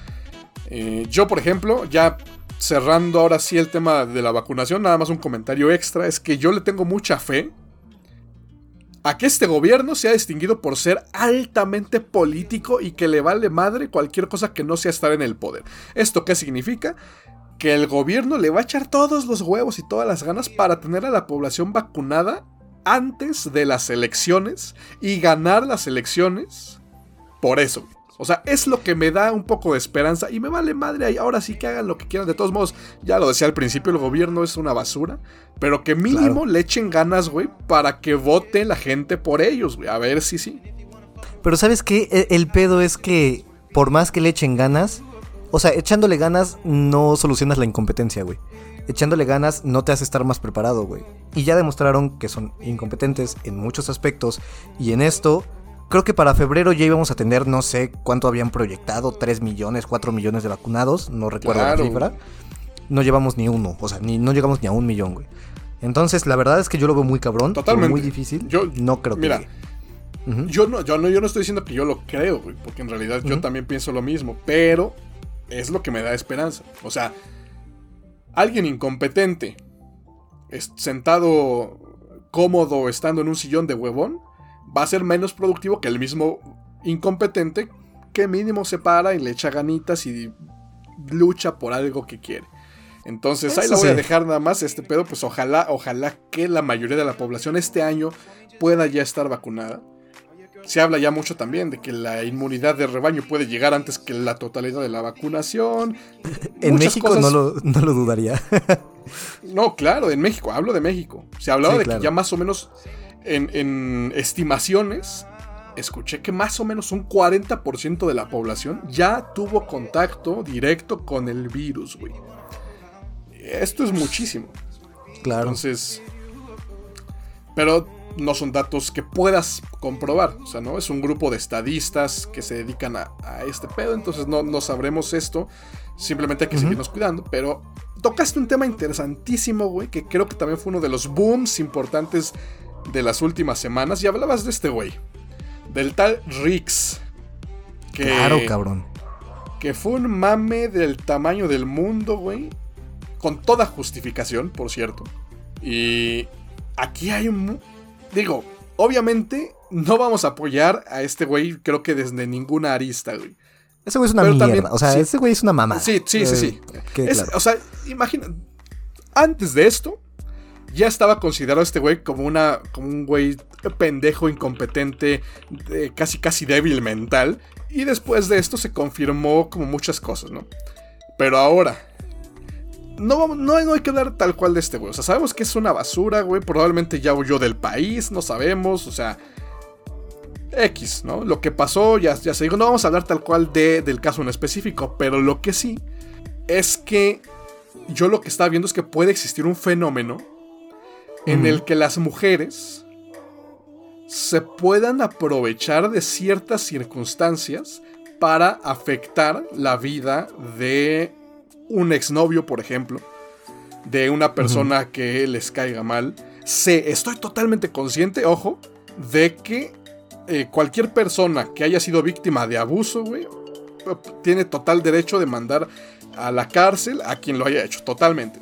Eh, yo, por ejemplo, ya cerrando ahora sí el tema de la vacunación, nada más un comentario extra, es que yo le tengo mucha fe a que este gobierno se ha distinguido por ser altamente político y que le vale madre cualquier cosa que no sea estar en el poder. ¿Esto qué significa? Que el gobierno le va a echar todos los huevos y todas las ganas para tener a la población vacunada antes de las elecciones y ganar las elecciones por eso. O sea, es lo que me da un poco de esperanza y me vale madre ahí. Ahora sí que hagan lo que quieran. De todos modos, ya lo decía al principio, el gobierno es una basura. Pero que mínimo le echen ganas, güey, para que vote la gente por ellos, güey. A ver si sí. Pero ¿sabes qué? E, el, pedo es que por más que le echen ganas, o sea, echándole ganas no solucionas la incompetencia, güey. Echándole ganas no te hace estar más preparado, güey. Y ya demostraron que son incompetentes en muchos aspectos. Y en esto Creo que para febrero ya íbamos a tener, no sé cuánto habían proyectado, 3 millones, 4 millones de vacunados, no recuerdo la cifra. No llevamos ni uno, o sea, ni, no llegamos ni a un millón, güey. Entonces, la verdad es que yo lo veo muy cabrón, Totalmente. muy difícil. Yo no creo mira, Yo no, yo no, yo no estoy diciendo que yo lo creo, güey, porque en realidad yo también pienso lo mismo, pero es lo que me da esperanza. O sea, alguien incompetente, sentado cómodo, estando en un sillón de huevón, va a ser menos productivo que el mismo incompetente que mínimo se para y le echa ganitas y lucha por algo que quiere. Entonces ahí lo voy a dejar nada más este pedo, pues ojalá, ojalá que la mayoría de la población este año pueda ya estar vacunada. Se habla ya mucho también de que la inmunidad de rebaño puede llegar antes que la totalidad de la vacunación. *laughs* En México no, lo, dudaría. no, claro, en México, hablo de México. Se hablaba de que ya más o menos en, estimaciones, escuché que más o menos un 40% de la población ya tuvo contacto directo con el virus, güey. Esto es muchísimo. Claro. Entonces. Pero no son datos que puedas comprobar. O sea, ¿no? Es un grupo de estadistas que se dedican a, este pedo. Entonces no, no, sabremos esto. Simplemente hay que seguirnos cuidando. Pero tocaste un tema interesantísimo, güey. Que creo que también fue uno de los booms importantes de las últimas semanas y hablabas de este güey, del tal Rix. claro, cabrón. Que fue un mame del tamaño del mundo, güey. Con toda justificación, por cierto. Y aquí hay un... Digo, obviamente no vamos a apoyar a este güey, creo que desde ninguna arista, güey. Ese güey es una mierda. o sea, ese güey es una mamá. Sí, sí, sí, sí. Eh, o sea, imagina. Antes de esto, ya estaba considerado este güey como, una, como un güey pendejo, incompetente, casi casi débil mental. Y después de esto se confirmó como muchas cosas, ¿no? Pero ahora, no, no, hay que hablar tal cual de este güey. O sea, sabemos que es una basura, güey. Probablemente ya huyó del país, no sabemos. O sea, X, ¿no? Lo que pasó, ya, ya se dijo. No vamos a hablar tal cual de, del caso en específico. Pero lo que sí es que yo lo que estaba viendo es que puede existir un fenómeno en el que las mujeres se puedan aprovechar de ciertas circunstancias para afectar la vida de un exnovio, por ejemplo, de una persona que les caiga mal. Sé, estoy totalmente consciente, ojo, de que eh, cualquier persona que haya sido víctima de abuso, güey, tiene total derecho de mandar a la cárcel a quien lo haya hecho, totalmente.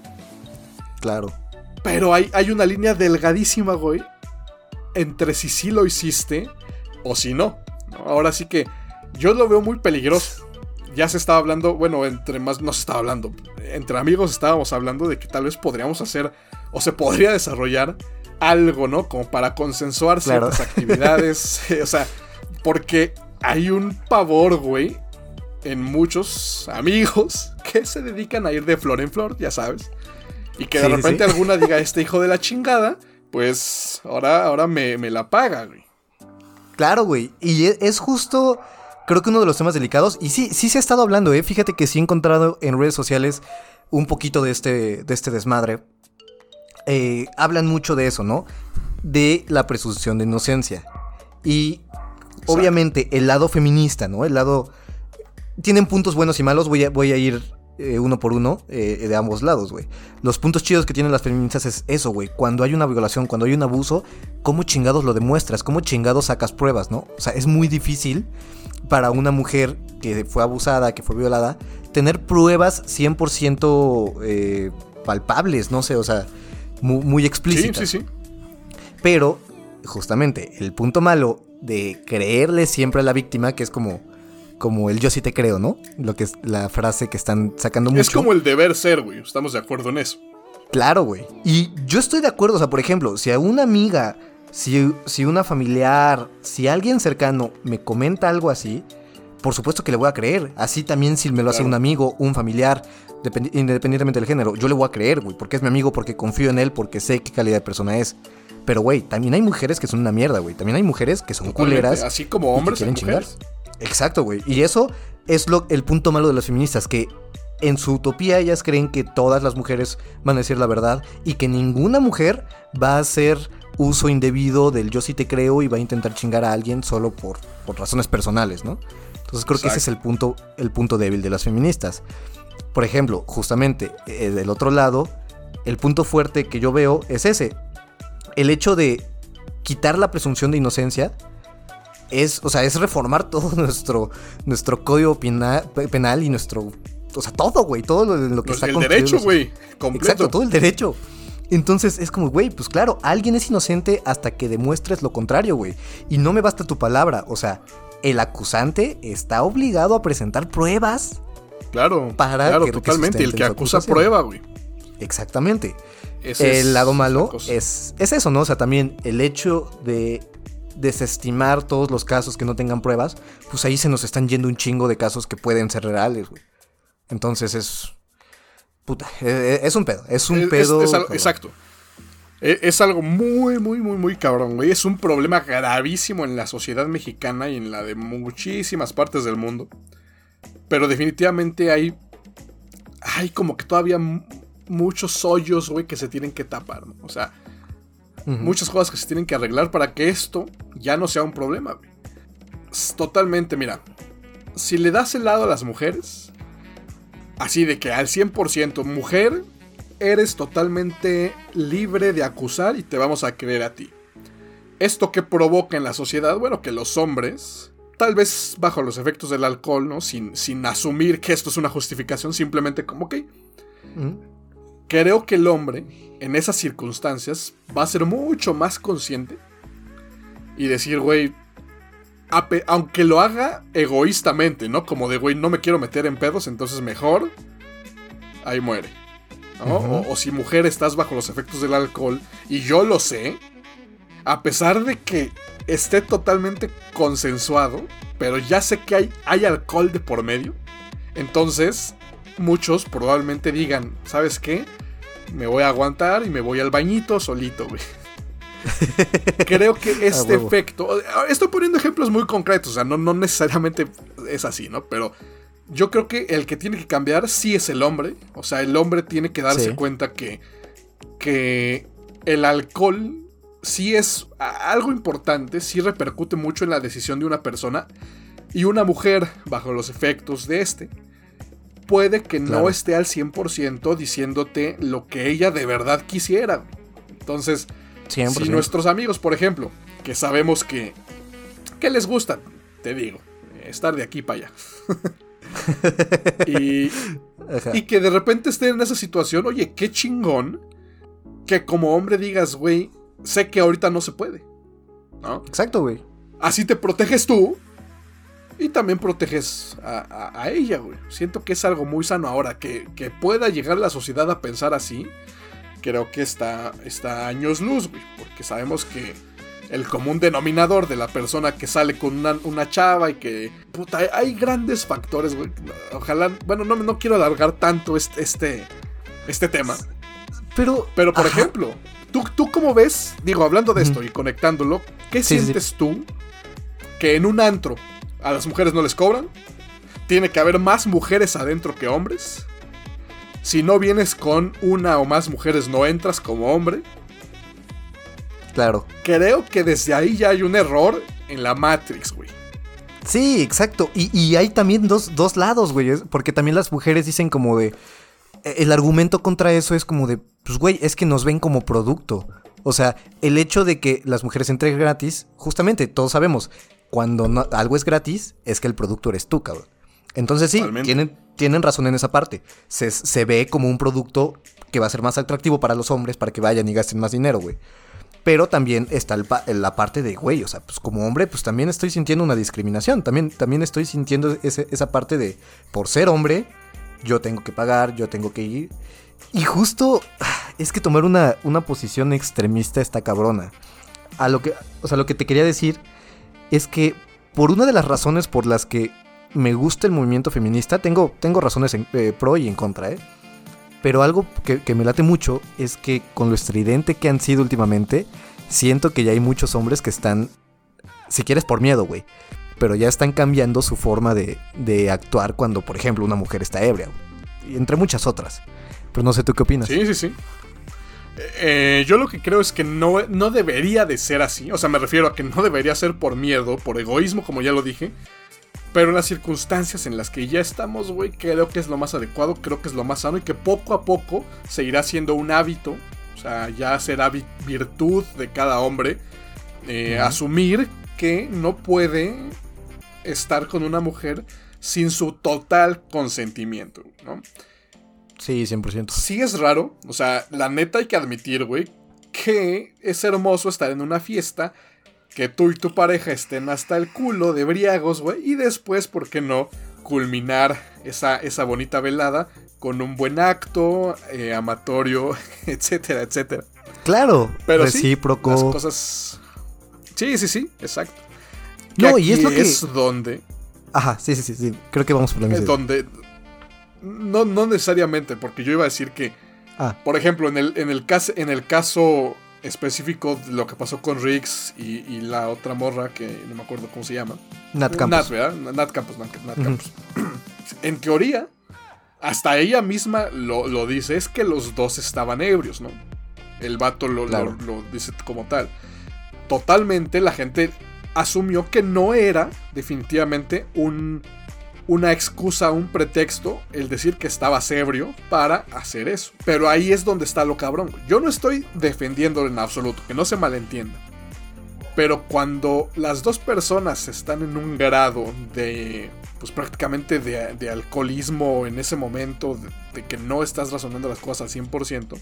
Claro. Pero hay, hay una línea delgadísima, güey, entre si sí lo hiciste o si no. Ahora sí que yo lo veo muy peligroso. Ya se estaba hablando, bueno, entre más no se estaba hablando, entre amigos estábamos hablando de que tal vez podríamos hacer o se podría desarrollar algo, ¿no? Como para consensuar ciertas actividades. *laughs* o sea, porque hay un pavor, güey, en muchos amigos que se dedican a ir de flor en flor, ya sabes. Y que de repente alguna diga, este hijo de la chingada, pues ahora, ahora me, la paga, güey. Claro, güey. Y e, es justo, creo que uno de los temas delicados. Y sí, sí se ha estado hablando, ¿eh? Fíjate que sí he encontrado en redes sociales un poquito de este, de este desmadre. Eh, hablan mucho de eso, ¿no? De la presunción de inocencia. Y obviamente el lado feminista, ¿no? El lado... Tienen puntos buenos y malos, voy a, voy a ir eh, uno por uno eh, de ambos lados, güey. Los puntos chidos que tienen las feministas es eso, güey. Cuando hay una violación, cuando hay un abuso, ¿cómo chingados lo demuestras? ¿Cómo chingados sacas pruebas, no? O sea, es muy difícil para una mujer que fue abusada, que fue violada, tener pruebas 100% eh, palpables, no sé, o sea, muy, muy explícitas. Sí, sí, sí. Pero justamente, el punto malo de creerle siempre a la víctima, que es como, como el yo sí te creo, ¿no? Lo que es la frase que están sacando mucho. Es como el deber ser, güey. Estamos de acuerdo en eso. Claro, güey. Y yo estoy de acuerdo, o sea, por ejemplo, si a una amiga, si, si una familiar, si alguien cercano me comenta algo así, por supuesto que le voy a creer. Así también si me lo hace un amigo, un familiar, independientemente del género, yo le voy a creer, güey, porque es mi amigo, porque confío en él, porque sé qué calidad de persona es. Pero, güey, también hay mujeres que son una mierda, güey. También hay mujeres que son culeras. Así como hombres quieren chingar. Exacto, güey. Y eso es lo, el punto malo de las feministas, que en su utopía ellas creen que todas las mujeres van a decir la verdad y que ninguna mujer va a hacer uso indebido del yo sí te creo y va a intentar chingar a alguien solo por, por razones personales, ¿no? Entonces creo que ese es el punto, el punto débil de las feministas. Por ejemplo, justamente eh, del otro lado, el punto fuerte que yo veo es ese. El hecho de quitar la presunción de inocencia es, o sea, es reformar *laughs* todo nuestro, nuestro código penal y nuestro o sea, todo, güey, todo lo, que pues está El derecho, güey, Exacto, todo el derecho. Entonces es como, güey, pues claro, alguien es inocente hasta que demuestres lo contrario, güey. Y no me basta tu palabra, o sea, el acusante está obligado a presentar pruebas. Claro, para claro, totalmente. El que acusa prueba, güey. Exactamente. el lado malo es, es eso, ¿no? O sea, también el hecho de desestimar todos los casos que no tengan pruebas, pues ahí se nos están yendo un chingo de casos que pueden ser reales, güey. Entonces es. Puta, e, e, es, un pedo. Es un pedo. exacto. E, es, algo muy, muy, muy, muy cabrón, güey. Es un problema gravísimo en la sociedad mexicana y en la de muchísimas partes del mundo. Pero definitivamente hay. Hay como que todavía muchos hoyos, güey, que se tienen que tapar, ¿no? O sea, muchas cosas que se tienen que arreglar para que esto ya no sea un problema, güey. Totalmente, mira. Si le das el lado a las mujeres, Así de que al 100% mujer, eres totalmente libre de acusar y te vamos a creer a ti. ¿Esto que provoca en la sociedad? Bueno, que los hombres, tal vez bajo los efectos del alcohol, ¿no? Sin, sin asumir que esto es una justificación, simplemente como que... Creo que el hombre, en esas circunstancias, va a ser mucho más consciente y decir, güey, aunque lo haga egoístamente, ¿no? Como de, güey, no me quiero meter en pedos, entonces mejor ahí muere. o, si mujer estás bajo los efectos del alcohol y yo lo sé, a pesar de que esté totalmente consensuado, pero ya sé que hay, hay alcohol de por medio, entonces muchos probablemente digan, ¿sabes qué? Me voy a aguantar y me voy al bañito solito, güey. *laughs* Creo que este efecto. Estoy poniendo ejemplos muy concretos, o sea, no, no necesariamente es así, ¿no? Pero yo creo que el que tiene que cambiar sí es el hombre. O sea, el hombre tiene que darse cuenta que, que el alcohol sí es algo importante, sí repercute mucho en la decisión de una persona. Y una mujer, bajo los efectos de este, puede que no esté al 100% diciéndote lo que ella de verdad quisiera. Entonces, si nuestros amigos, por ejemplo, que sabemos que, que les gusta, te digo, estar de aquí para allá. *laughs* y, y que de repente estén en esa situación, oye, qué chingón que como hombre digas, güey, sé que ahorita no se puede. ¿no? Exacto, güey. Así te proteges tú y también proteges a, ella, güey. Siento que es algo muy sano ahora, que, que pueda llegar la sociedad a pensar así creo que está, está años luz, güey, porque sabemos que el común denominador de la persona que sale con una, chava y que... Puta, hay, grandes factores, güey. Ojalá... Bueno, no, no quiero alargar tanto este, este, este tema. Pero... Pero, por ejemplo, ¿tú, ¿tú cómo ves? Digo, hablando de esto y conectándolo, ¿qué sientes tú que en un antro a las mujeres no les cobran? ¿Tiene que haber más mujeres adentro que hombres? Si no vienes con una o más mujeres, no entras como hombre. Claro. Creo que desde ahí ya hay un error en la Matrix, güey. Sí, exacto. Y, hay también dos, dos lados, güey. Porque también las mujeres dicen como de... E, el argumento contra eso es como de... Pues, güey, es que nos ven como producto. O sea, el hecho de que las mujeres entren gratis, justamente, todos sabemos, cuando algo es gratis, es que el producto eres tú, cabrón. Entonces sí, tienen, tienen razón en esa parte. Se, ve como un producto que va a ser más atractivo para los hombres para que vayan y gasten más dinero, güey. Pero también está el pa- la parte de, güey, o sea, pues como hombre, pues también estoy sintiendo una discriminación. También, también estoy sintiendo ese- esa parte de, por ser hombre, yo tengo que pagar, yo tengo que ir. Y justo *sighs* es que tomar una, una posición extremista está cabrona. A lo que, o sea, lo que te quería decir es que por una de las razones por las que me gusta el movimiento feminista, tengo, tengo razones en- eh, pro y en contra, ¿eh? Pero algo que, que me late mucho es que con lo estridente que han sido últimamente, siento que ya hay muchos hombres que están, si quieres por miedo, güey, pero ya están cambiando su forma de, de actuar cuando, por ejemplo, una mujer está ebria, y entre muchas otras. Pero no sé tú qué opinas. Sí, sí, sí. Eh, yo lo que creo es que no, no debería de ser así. O sea, me refiero a que no debería ser por miedo, por egoísmo, como ya lo dije. Pero en las circunstancias en las que ya estamos, güey, creo que es lo más adecuado, creo que es lo más sano y que poco a poco se irá haciendo un hábito. O sea, ya será vi- virtud de cada hombre eh, asumir que no puede estar con una mujer sin su total consentimiento, ¿no? Sí, 100%. Sí es raro, o sea, la neta hay que admitir, güey, que es hermoso estar en una fiesta, que tú y tu pareja estén hasta el culo de briagos, güey, y después, ¿por qué no? Culminar esa, esa bonita velada con un buen acto, eh, amatorio, *laughs* etcétera, etcétera. Claro, Pero sí, recíproco. Las cosas... Sí, sí, sí, exacto. No, y es lo que- Es donde... Ajá, sí, sí, sí, sí. Creo que vamos por la Es misma. donde... No, no necesariamente, porque yo iba a decir que... Ah, Por ejemplo, en el, en el, caso, en el caso específico de lo que pasó con Riggs y, y la otra morra, que no me acuerdo cómo se llama. Nat Campos. Nat, ¿verdad? Nat Campos, Nat, Nat *clears throat* en teoría, hasta ella misma lo, lo dice, es que los dos estaban ebrios, ¿no? El vato lo, lo dice como tal. Totalmente la gente asumió que no era definitivamente un, una excusa, un pretexto el decir que estabas ebrio para hacer eso. Pero ahí es donde está lo cabrón. Yo no estoy defendiéndolo en absoluto, que no se malentienda. Pero cuando las dos personas están en un grado de, pues prácticamente de, de alcoholismo en ese momento, de, de que no estás razonando las cosas al 100%,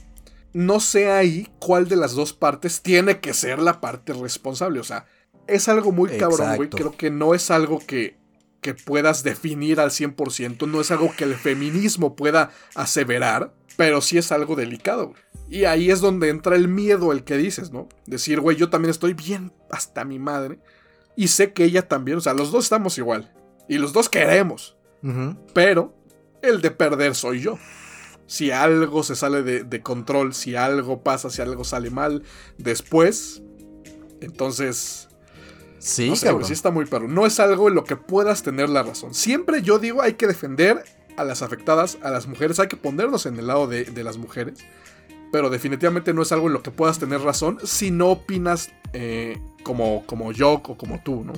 no sé ahí cuál de las dos partes tiene que ser la parte responsable. O sea, es algo muy cabrón, güey. Creo que no es algo que, que puedas definir al 100%, no es algo que el feminismo pueda aseverar, pero sí es algo delicado, güey. Y ahí es donde entra el miedo, el que dices, ¿no? Decir, güey, yo también estoy bien hasta mi madre. Y sé que ella también, o sea, los dos estamos igual. Y los dos queremos. Pero el de perder soy yo. Si algo se sale de, de control, si algo pasa, si algo sale mal después, entonces Sí, no sé, cabrón. sí está muy perro. No es algo en lo que puedas tener la razón. Siempre yo digo, hay que defender a las afectadas, a las mujeres, hay que ponernos en el lado de, de las mujeres. Pero definitivamente no es algo en lo que puedas tener razón si no opinas eh, como, como yo o como tú, ¿no?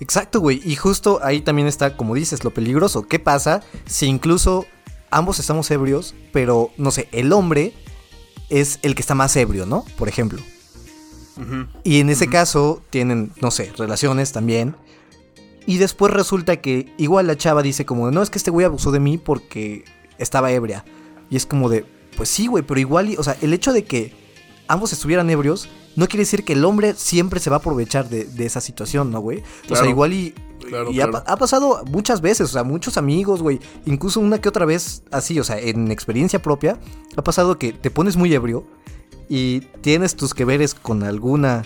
Exacto, güey. Y justo ahí también está, como dices, lo peligroso. ¿Qué pasa si incluso ambos estamos ebrios, pero no sé, el hombre es el que está más ebrio, ¿no? Por ejemplo. Y en ese caso tienen, no sé, relaciones también. Y después resulta que igual la chava dice como, no, es que este güey abusó de mí porque estaba ebria. Y es como de, pues sí, güey, pero igual, o sea, el hecho de que ambos estuvieran ebrios no quiere decir que el hombre siempre se va a aprovechar de, de esa situación, ¿no, güey? O sea, Claro. igual y... Claro, y ha, claro. pa- ha pasado muchas veces, o sea, muchos amigos, güey, incluso una que otra vez así, o sea, en experiencia propia, ha pasado que te pones muy ebrio y tienes tus que veres con alguna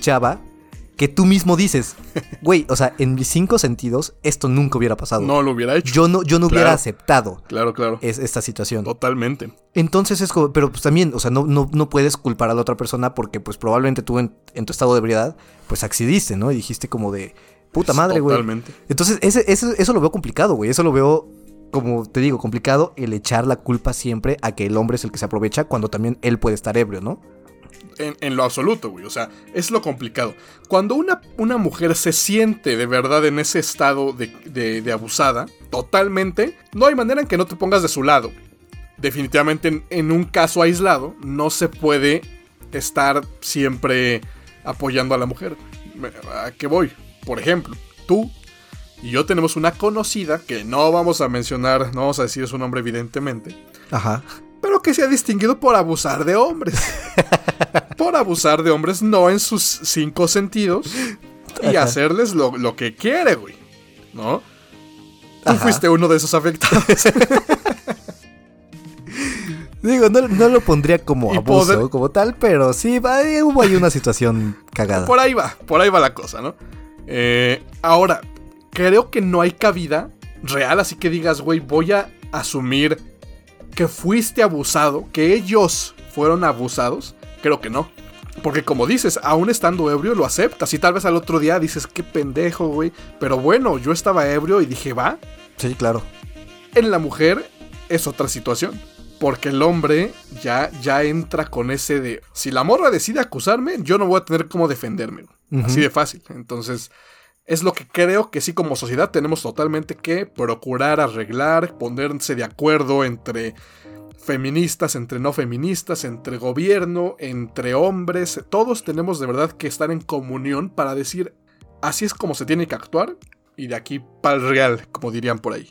chava que tú mismo dices, *laughs* güey, o sea, en mis cinco sentidos, esto nunca hubiera pasado. No lo hubiera hecho. yo no, yo no hubiera aceptado Claro, claro. es- esta situación. Totalmente. Entonces es como, pero pues también, o sea, no, no, no puedes culpar a la otra persona porque pues probablemente tú en, en tu estado de ebriedad, pues accediste, ¿no? Y dijiste como de, puta madre, güey. Totalmente. Entonces, ese, ese- eso lo veo complicado, güey. Eso lo veo, como te digo, complicado el echar la culpa siempre a que el hombre es el que se aprovecha cuando también él puede estar ebrio, ¿no? En, lo absoluto, güey. O sea, es lo complicado. Cuando una, una mujer se siente de verdad en ese estado de, de- abusada, totalmente, no hay manera en que no te pongas de su lado. Definitivamente en, en un caso aislado no se puede estar siempre apoyando a la mujer. ¿A qué voy? Por ejemplo, tú y yo tenemos una conocida que no vamos a mencionar, no vamos a decir su nombre evidentemente. Ajá. Pero que se ha distinguido por abusar de hombres. *laughs* por abusar de hombres no en sus cinco sentidos y hacerles lo, lo, que quiere, güey. ¿No? Tú fuiste uno de esos afectados. *laughs* Digo, no, lo pondría como abuso, como tal, pero sí, hubo ahí una situación cagada. Por ahí va, por ahí va la cosa, ¿no? Eh, ahora, creo que no hay cabida real, así que digas, güey, voy a asumir que fuiste abusado, que ellos fueron abusados. Creo que no. Porque como dices, aún estando ebrio lo aceptas y tal vez al otro día dices, qué pendejo, güey. Pero bueno, yo estaba ebrio y dije, va. Sí, claro. En la mujer es otra situación. Porque el hombre ya, ya entra con ese de, si la morra decide acusarme, yo no voy a tener cómo defenderme. Así de fácil. Entonces, es lo que creo que sí como sociedad tenemos totalmente que procurar arreglar, ponerse de acuerdo entre feministas, entre no feministas, entre gobierno, entre hombres. Todos tenemos de verdad que estar en comunión para decir, así es como se tiene que actuar y de aquí para el real, como dirían por ahí.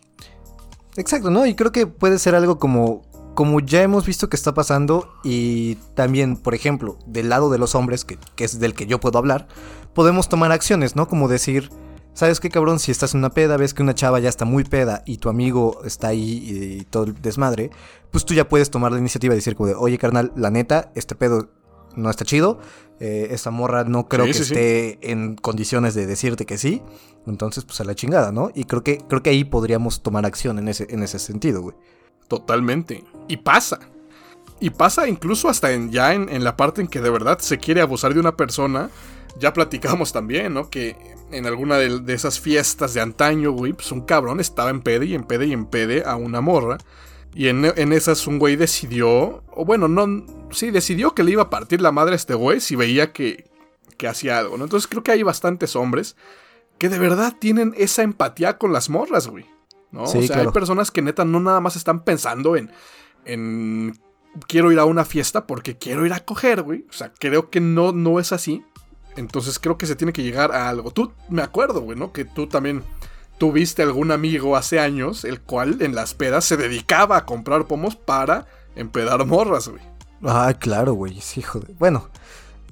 Exacto, ¿no? Y creo que puede ser algo como como ya hemos visto que está pasando y también, por ejemplo, del lado de los hombres, que, es del que yo puedo hablar, podemos tomar acciones, ¿no? Como decir, ¿sabes qué cabrón? Si estás en una peda, ves que una chava ya está muy peda y tu amigo está ahí y, todo el desmadre, pues tú ya puedes tomar la iniciativa y decir como de, oye carnal, la neta, este pedo no está chido, eh, esta morra no creo que esté en condiciones de decirte que sí, entonces pues a la chingada, ¿no? Y creo que, creo que ahí podríamos tomar acción en ese, en ese sentido, güey. Totalmente. Y pasa. Y pasa incluso hasta en, ya en, la parte en que de verdad se quiere abusar de una persona. Ya platicamos también, ¿no? Que en alguna de, esas fiestas de antaño, güey, pues un cabrón estaba en pede y en pede y en pede a una morra. Y en, esas un güey decidió, o bueno, no, sí, decidió que le iba a partir la madre a este güey si veía que, que hacía algo, ¿no? Entonces creo que hay bastantes hombres que de verdad tienen esa empatía con las morras, güey. ¿no? o sea, hay personas que neta no nada más están pensando en, en quiero ir a una fiesta porque quiero ir a coger, güey. O sea, creo que no, no es así. Entonces creo que se tiene que llegar a algo. Tú, me acuerdo, güey, ¿no? Que tú también tuviste algún amigo hace años, el cual en las pedas se dedicaba a comprar pomos para empedar morras, güey. Ah, claro, güey, sí, joder. Bueno,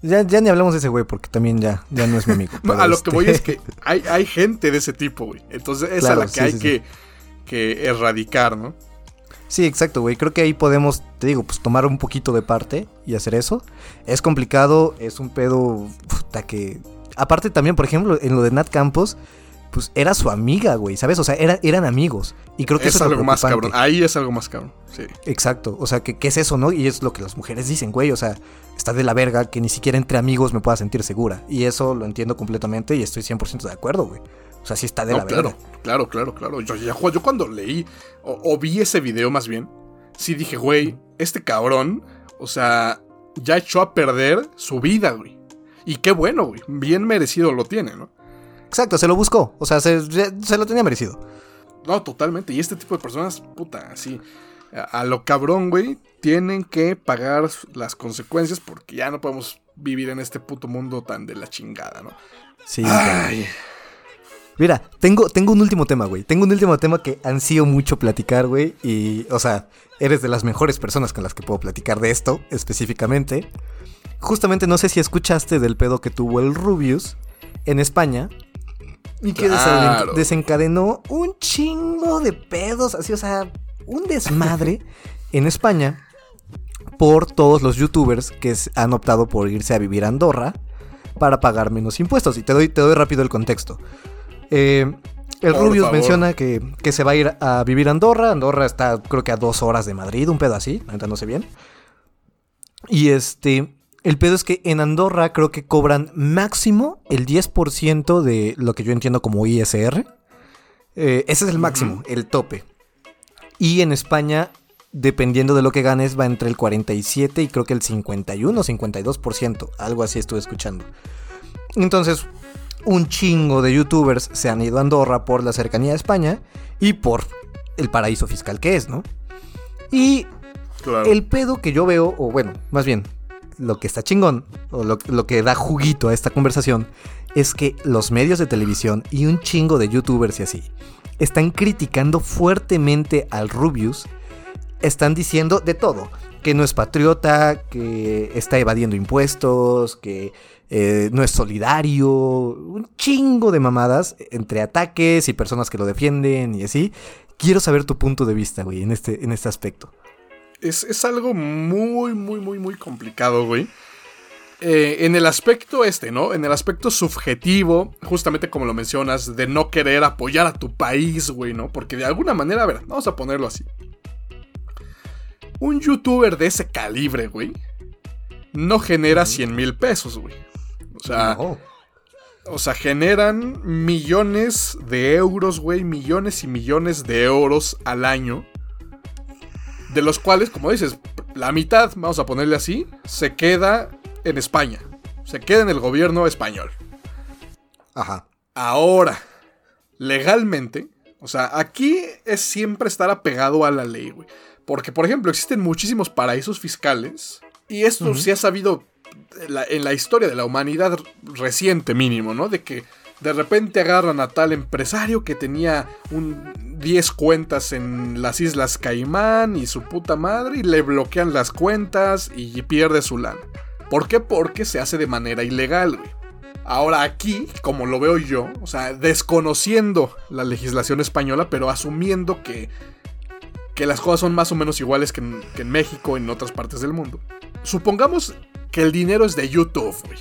ya, ya, ni hablamos de ese güey porque también ya, ya no es mi amigo. *laughs* a lo que voy es que hay, hay gente de ese tipo, güey. Entonces es a la que hay que que erradicar, ¿no? Sí, exacto, güey. Creo que ahí podemos, te digo, pues tomar un poquito de parte y hacer eso. Es complicado, es un pedo puta que... Aparte también, por ejemplo, en lo de Nat Campos, pues era su amiga, güey, ¿sabes? O sea, eran amigos. Y creo que es eso algo más cabrón. Ahí es algo más cabrón, sí. Exacto. O sea, ¿qué, ¿qué es eso, no? Y es lo que las mujeres dicen, güey. O sea, está de la verga que ni siquiera entre amigos me pueda sentir segura. Y eso lo entiendo completamente y estoy 100% de acuerdo, güey. O sea, sí está de la claro, Claro, claro, claro. Yo, yo, cuando leí o, vi ese video más bien, sí dije, güey, este cabrón, o sea, ya echó a perder su vida, güey. Y qué bueno, güey. Bien merecido lo tiene, ¿no? Exacto, se lo buscó. O sea, se, lo tenía merecido. No, totalmente. Y este tipo de personas, puta, así. A, lo cabrón, güey, tienen que pagar las consecuencias porque ya no podemos vivir en este puto mundo tan de la chingada, ¿no? Sí. Ay. Mira, tengo, tengo un último tema, güey. Tengo un último tema que ansío mucho platicar, güey. Y, o sea, eres de las mejores personas con las que puedo platicar de esto, específicamente. Justamente no sé si escuchaste del pedo que tuvo el Rubius en España. Y que desencadenó un chingo de pedos, así, o sea, un desmadre *laughs* en España por todos los youtubers que han optado por irse a vivir a Andorra para pagar menos impuestos. Y te doy, te doy rápido el contexto. Eh, el Rubius menciona que, se va a ir a vivir a Andorra. Andorra está creo que a dos horas de Madrid, un pedo así, no sé bien. Y este, el pedo es que en Andorra creo que cobran máximo el 10% de lo que yo entiendo como ISR. Eh, ese es el máximo, el tope. Y en España, dependiendo de lo que ganes, va entre el 47 y creo que el 51 o 52%. Algo así estuve escuchando. Entonces, un chingo de youtubers se han ido a Andorra por la cercanía a España y por el paraíso fiscal que es, ¿no? Y el pedo que yo veo, o bueno, más bien, lo que está chingón, o lo, que da juguito a esta conversación, es que los medios de televisión y un chingo de youtubers y así están criticando fuertemente al Rubius están diciendo de todo. Que no es patriota, que está evadiendo impuestos, que eh, no es solidario, un chingo de mamadas entre ataques y personas que lo defienden y así. Quiero saber tu punto de vista, güey, en este, en este aspecto. Es, es algo muy, muy, muy, muy complicado, güey. Eh, en el aspecto este, ¿no? En el aspecto subjetivo, justamente como lo mencionas, de no querer apoyar a tu país, güey, ¿no? Porque de alguna manera, a ver, vamos a ponerlo así. Un youtuber de ese calibre, güey, no genera 100 mil pesos, güey. O sea, o sea, generan millones de euros, güey, millones y millones de euros al año. De los cuales, como dices, la mitad, vamos a ponerle así, se queda en España. Se queda en el gobierno español. Ajá. Ahora, legalmente, o sea, aquí es siempre estar apegado a la ley, güey. Porque, por ejemplo, existen muchísimos paraísos fiscales. Y esto se ha sabido en la, historia de la humanidad reciente mínimo, ¿no? De que de repente agarran a tal empresario que tenía un 10 cuentas en las Islas Caimán y su puta madre y le bloquean las cuentas y pierde su lana. ¿Por qué? Porque se hace de manera ilegal. Ahora aquí, como lo veo yo, o sea, desconociendo la legislación española, pero asumiendo que, que las cosas son más o menos iguales que en, que en México, en otras partes del mundo. Supongamos que el dinero es de YouTube, güey.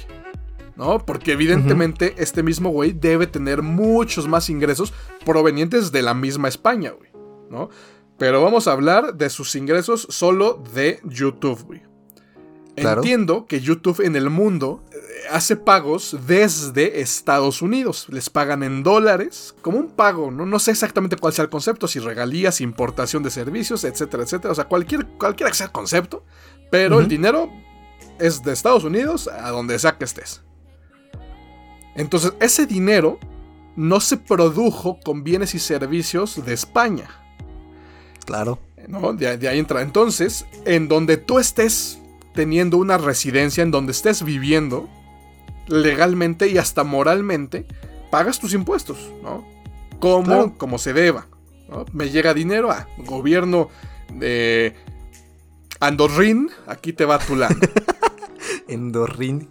¿No? Porque evidentemente este mismo güey debe tener muchos más ingresos provenientes de la misma España, güey. ¿No? Pero vamos a hablar de sus ingresos solo de YouTube, güey. Entiendo que YouTube en el mundo eh, hace pagos desde Estados Unidos. Les pagan en dólares, como un pago. No, no sé exactamente cuál sea el concepto, si regalías, importación de servicios, etcétera, etcétera. O sea, cualquier, cualquiera que sea el concepto. Pero el dinero es de Estados Unidos a donde sea que estés. Entonces, ese dinero no se produjo con bienes y servicios de España. Claro. ¿No? De, de ahí entra. Entonces, en donde tú estés teniendo una residencia en donde estés viviendo legalmente y hasta moralmente, pagas tus impuestos, ¿no? Como, como se deba. Me llega dinero a gobierno de Andorrín, aquí te va tu lana. *laughs* Andorrín.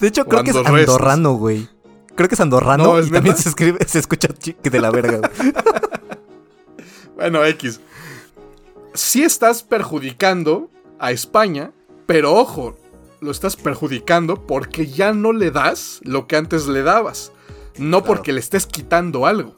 De hecho, creo que es andorrano, güey. Creo que es andorrano y también se escribe, se escucha de la verga. *laughs* bueno, X. Si estás perjudicando a España pero ojo, lo estás perjudicando porque ya no le das lo que antes le dabas. No porque le estés quitando algo.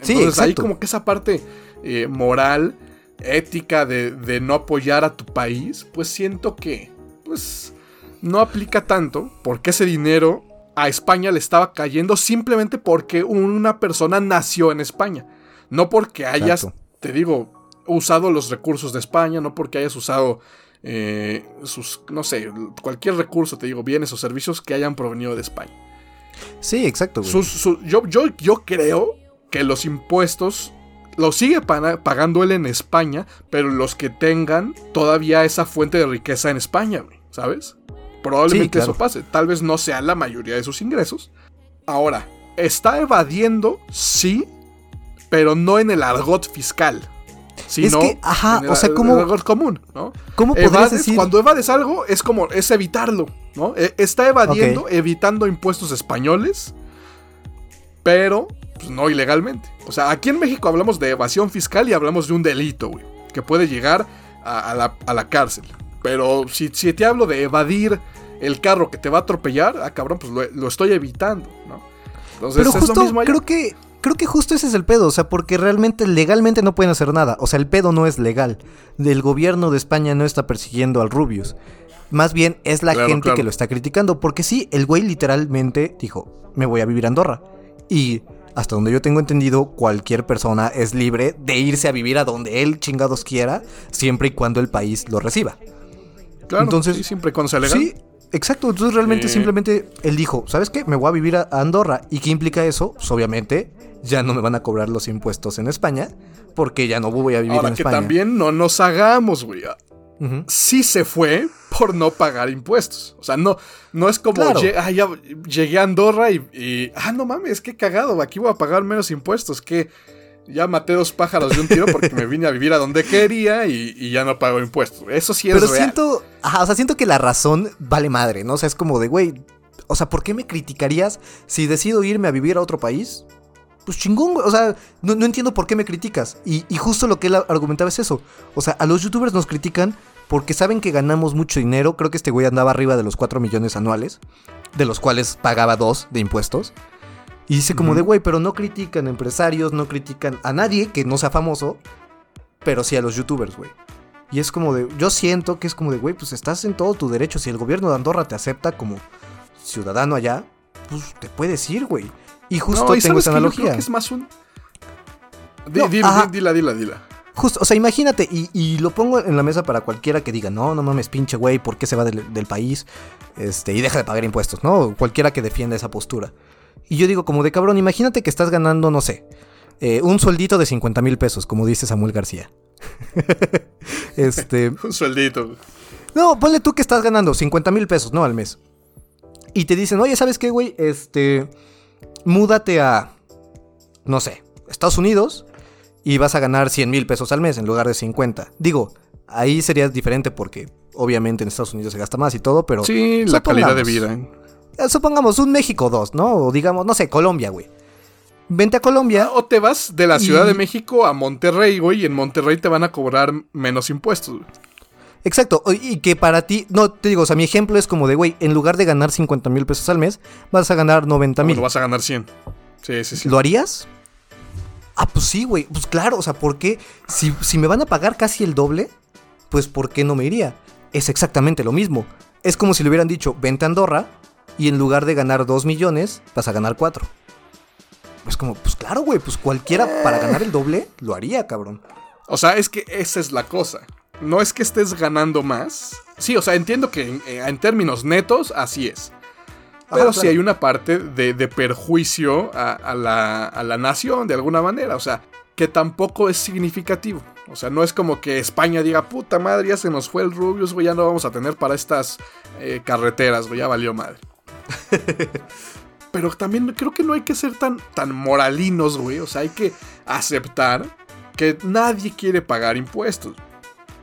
Entonces sí, hay como que esa parte eh, moral, ética de, no apoyar a tu país, pues siento que pues no aplica tanto porque ese dinero a España le estaba cayendo simplemente porque una persona nació en España. No porque hayas, te digo, usado los recursos de España, no porque hayas usado eh, sus, no sé, cualquier recurso, te digo, bienes o servicios que hayan provenido de España. Sí, exacto. yo, yo, yo creo que los impuestos los sigue pagando él en España, pero los que tengan todavía esa fuente de riqueza en España, ¿sabes? Probablemente eso pase. Tal vez no sea la mayoría de sus ingresos. Ahora, está evadiendo, sí, pero no en el argot fiscal es que, ajá, o sea, como. común, ¿no? ¿Cómo podrías decir? Cuando evades algo, es como, es evitarlo, ¿no? E, está evadiendo, evitando impuestos españoles, pero pues, no ilegalmente. O sea, aquí en México hablamos de evasión fiscal y hablamos de un delito, güey, que puede llegar a, la, cárcel. Pero si, si, te hablo de evadir el carro que te va a atropellar, ah, cabrón, pues lo, estoy evitando, ¿no? Entonces, pero justo creo que Creo que justo ese es el pedo, o sea, porque realmente legalmente no pueden hacer nada. O sea, el pedo no es legal. El gobierno de España no está persiguiendo al Rubius. Más bien es la gente que lo está criticando. Porque sí, el güey literalmente dijo, me voy a vivir a Andorra. Y hasta donde yo tengo entendido, cualquier persona es libre de irse a vivir a donde él chingados quiera, siempre y cuando el país lo reciba. Claro, Entonces, sí, siempre cuando sea legal. Sí, exacto. Entonces realmente simplemente él dijo, ¿sabes qué? Me voy a vivir a Andorra. ¿Y qué implica eso? Pues obviamente ya no me van a cobrar los impuestos en España, porque ya no voy a vivir en que España. también no nos hagamos, güey. Sí se fue por no pagar impuestos. O sea, no, no es como ah, ya llegué a Andorra y, Ah, no mames, qué cagado. Aquí voy a pagar menos impuestos. Qué, Ya maté dos pájaros de un tiro porque me vine a vivir a donde quería y, ya no pago impuestos. Eso sí es Pero siento, o sea, siento que la razón vale madre, ¿no? O sea, es como de, güey, o sea, ¿por qué me criticarías si decido irme a vivir a otro país? Pues chingón, güey. O sea, no, entiendo por qué me criticas. Y, y, justo lo que él argumentaba es eso. O sea, a los youtubers nos critican porque saben que ganamos mucho dinero. Creo que este güey andaba arriba de los 4 millones anuales, de los cuales pagaba 2 de impuestos. Y dice como de, güey, pero no critican a empresarios, no critican a nadie que no sea famoso, pero sí a los youtubers, güey. Y es como de, yo siento que es como de, güey, pues estás en todo tu derecho. Si el gobierno de Andorra te acepta como ciudadano allá, pues te puedes ir, güey. Y justo tengo esa analogía. Que es más un... dila, dila, dila. Justo, o sea, imagínate, y, lo pongo en la mesa para cualquiera que diga, no, no mames, pinche güey, ¿por qué se va del, del, país? Este, y deja de pagar impuestos, ¿no? Cualquiera que defienda esa postura. Y yo digo, como de cabrón, imagínate que estás ganando, no sé, eh, un sueldito de 50 mil pesos, como dice Samuel García. *laughs* este. *laughs* un sueldito. No, ponle tú que estás ganando 50 mil pesos, ¿no? Al mes. Y te dicen, oye, ¿sabes qué, güey? Este. Múdate a. No sé, Estados Unidos. Y vas a ganar 100 mil pesos al mes en lugar de 50. Digo, ahí sería diferente porque obviamente en Estados Unidos se gasta más y todo, pero. Sí, la calidad de vida. Eh, supongamos un México 2, ¿no? O digamos, no sé, Colombia, güey. Vente a Colombia. Ah, o te vas de la Ciudad de México a Monterrey, güey, y en Monterrey te van a cobrar menos impuestos, güey. Exacto, y que para ti, no, te digo, o sea, mi ejemplo es como de, güey, en lugar de ganar 50 mil pesos al mes, vas a ganar 90 mil. vas a ganar 100. Sí, sí, sí. ¿Lo harías? Ah, pues sí, güey, pues claro, o sea, ¿por qué? Si, si me van a pagar casi el doble, pues ¿por qué no me iría? Es exactamente lo mismo. Es como si le hubieran dicho, vente a Andorra, y en lugar de ganar 2 millones, vas a ganar 4. Pues como, pues claro, güey, pues cualquiera para ganar el doble lo haría, cabrón. O sea, es que esa es la cosa. No es que estés ganando más. Sí, o sea, entiendo que en, eh, términos netos así es. Pero sí hay una parte de, perjuicio a, la, a la nación, de alguna manera. O sea, que tampoco es significativo. O sea, no es como que España diga, puta madre, ya se nos fue el Rubius, güey, ya no vamos a tener para estas eh, carreteras, güey, ya valió madre. *laughs* Pero también creo que no hay que ser tan, tan moralinos, güey. O sea, hay que aceptar que nadie quiere pagar impuestos.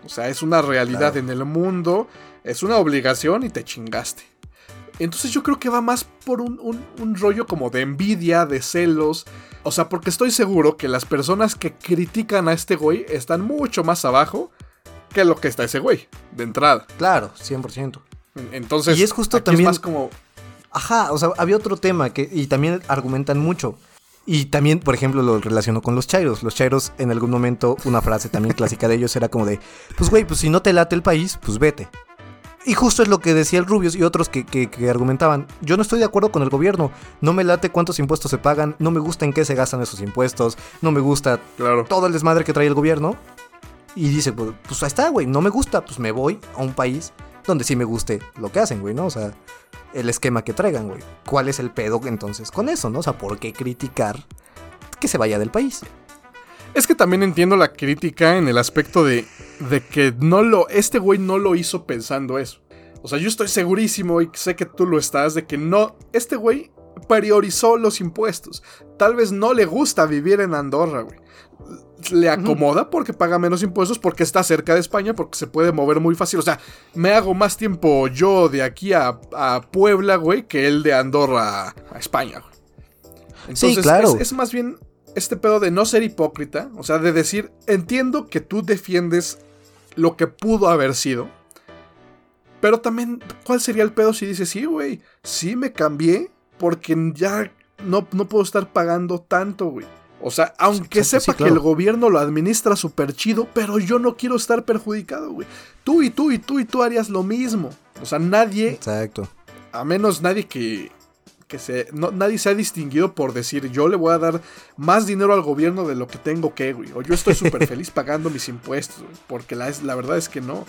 O sea, es una realidad en el mundo, es una obligación y te chingaste. Entonces yo creo que va más por un, un, rollo como de envidia, de celos. O sea, porque estoy seguro que las personas que critican a este güey están mucho más abajo que lo que está ese güey, de entrada. Claro, 100%. Entonces, y es justo también más como Ajá, o sea, había otro tema que, y también argumentan mucho. Y también, por ejemplo, lo relaciono con los chairos. Los chairos, en algún momento, una frase también clásica de ellos era como de, pues güey, pues si no te late el país, pues vete. Y justo es lo que decía el Rubius y otros que, que, argumentaban. Yo no estoy de acuerdo con el gobierno. No me late cuántos impuestos se pagan. No me gusta en qué se gastan esos impuestos. No me gusta todo el desmadre que trae el gobierno. Y dice, pues, pues ahí está, güey. No me gusta. Pues me voy a un país donde sí me guste lo que hacen, güey, ¿no? O sea, el esquema que traigan, güey. ¿Cuál es el pedo entonces con eso, no? O sea, ¿por qué criticar que se vaya del país? Es que también entiendo la crítica en el aspecto de, de que no lo, este güey no lo hizo pensando eso. O sea, yo estoy segurísimo y sé que tú lo estás de que no, este güey priorizó los impuestos. Tal vez no le gusta vivir en Andorra, güey le acomoda porque paga menos impuestos, porque está cerca de España, porque se puede mover muy fácil. O sea, me hago más tiempo yo de aquí a, Puebla, güey, que él de Andorra a, España, güey. Entonces, claro. es, más bien este pedo de no ser hipócrita, o sea, de decir, entiendo que tú defiendes lo que pudo haber sido, pero también, ¿cuál sería el pedo si dices, sí, güey, sí me cambié porque ya no, no puedo estar pagando tanto, güey? O sea, aunque sepa que el gobierno lo administra súper chido, pero yo no quiero estar perjudicado, güey. Tú y tú y tú y tú harías lo mismo. O sea, nadie. Exacto. A menos nadie que. Que se, no, nadie se ha distinguido por decir yo le voy a dar más dinero al gobierno de lo que tengo que, güey. O yo estoy súper *laughs* feliz pagando mis impuestos, güey. Porque la, la verdad es que no.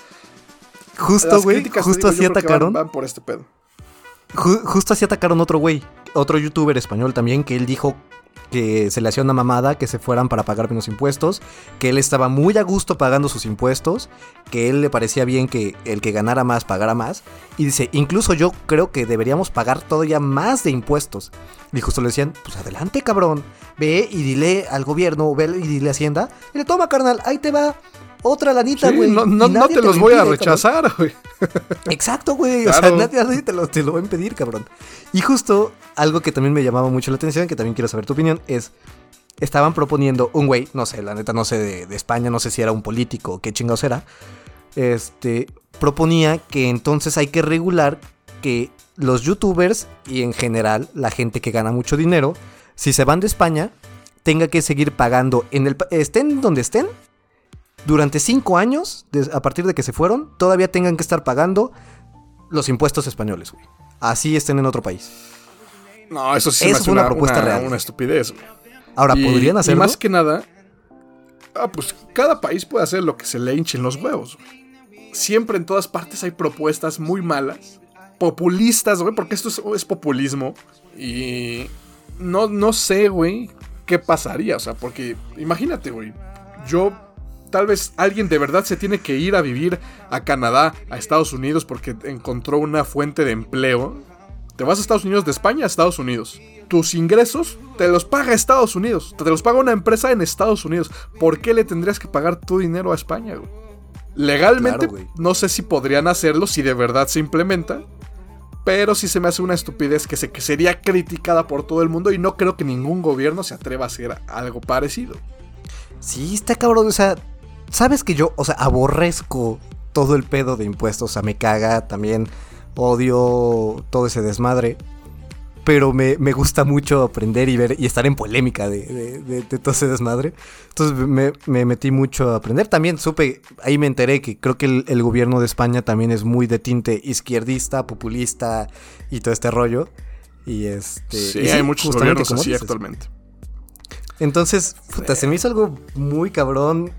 Justo, güey. Justo así atacaron. Van, por este pedo. justo así atacaron otro güey. Otro youtuber español también que él dijo que se le hacía una mamada que se fueran para pagar menos impuestos, que él estaba muy a gusto pagando sus impuestos, que él le parecía bien que el que ganara más pagara más, y dice, incluso yo creo que deberíamos pagar todavía más de impuestos. Y justo le decían, pues adelante cabrón, ve y dile al gobierno, ve y dile a Hacienda, y le toma carnal, ahí te va. Otra lanita, Sí, güey. no, no, te lo los voy a impide, rechazar, güey. *laughs* Exacto, güey. O sea, nadie, nadie te, lo, te lo va a impedir, cabrón. Y justo algo que también me llamaba mucho la atención, que también quiero saber tu opinión, es. Estaban proponiendo un güey, no sé, la neta no sé de, de España, no sé si era un político o qué chingados era. Este. Proponía que entonces hay que regular que los youtubers y en general la gente que gana mucho dinero, si se van de España, tenga que seguir pagando en el estén donde estén durante cinco años, a partir de que se fueron, todavía tengan que estar pagando los impuestos españoles, güey. Así estén en otro país. No, eso sí se me Eso hace una una, propuesta una- real. una estupidez, güey. Ahora, Y- ¿podrían y hacerlo? más que nada, ah, pues cada país puede hacer lo que se le hinchen los huevos. güey. Siempre en todas partes hay propuestas muy malas, populistas, güey, porque esto es, es populismo. Y no, no sé, güey, qué pasaría. O sea, porque imagínate, güey, yo tal vez alguien de verdad se tiene que ir a vivir a Canadá, a Estados Unidos, porque encontró una fuente de empleo. Te vas a Estados Unidos de España a Estados Unidos. Tus ingresos te los paga Estados Unidos. Te los paga una empresa en Estados Unidos. ¿Por qué le tendrías que pagar tu dinero a España, güey? Legalmente, Claro, no sé si podrían hacerlo si de verdad se implementa. Pero sí se me hace una estupidez que, se, que sería criticada por todo el mundo y no creo que ningún gobierno se atreva a hacer algo parecido. Sí, está cabrón. O sea, sabes que yo, o sea, aborrezco todo el pedo de impuestos. O sea, me caga también. Odio todo ese desmadre. Pero me, me gusta mucho aprender y ver y estar en polémica de, de- de- de todo ese desmadre. Entonces me, me metí mucho a aprender. También supe, ahí me enteré que creo que el, el gobierno de España también es muy de tinte izquierdista, populista y todo este rollo. Y este. Sí, y hay muchos gobiernos así dices. actualmente. Entonces, puta, se me hizo algo muy cabrón.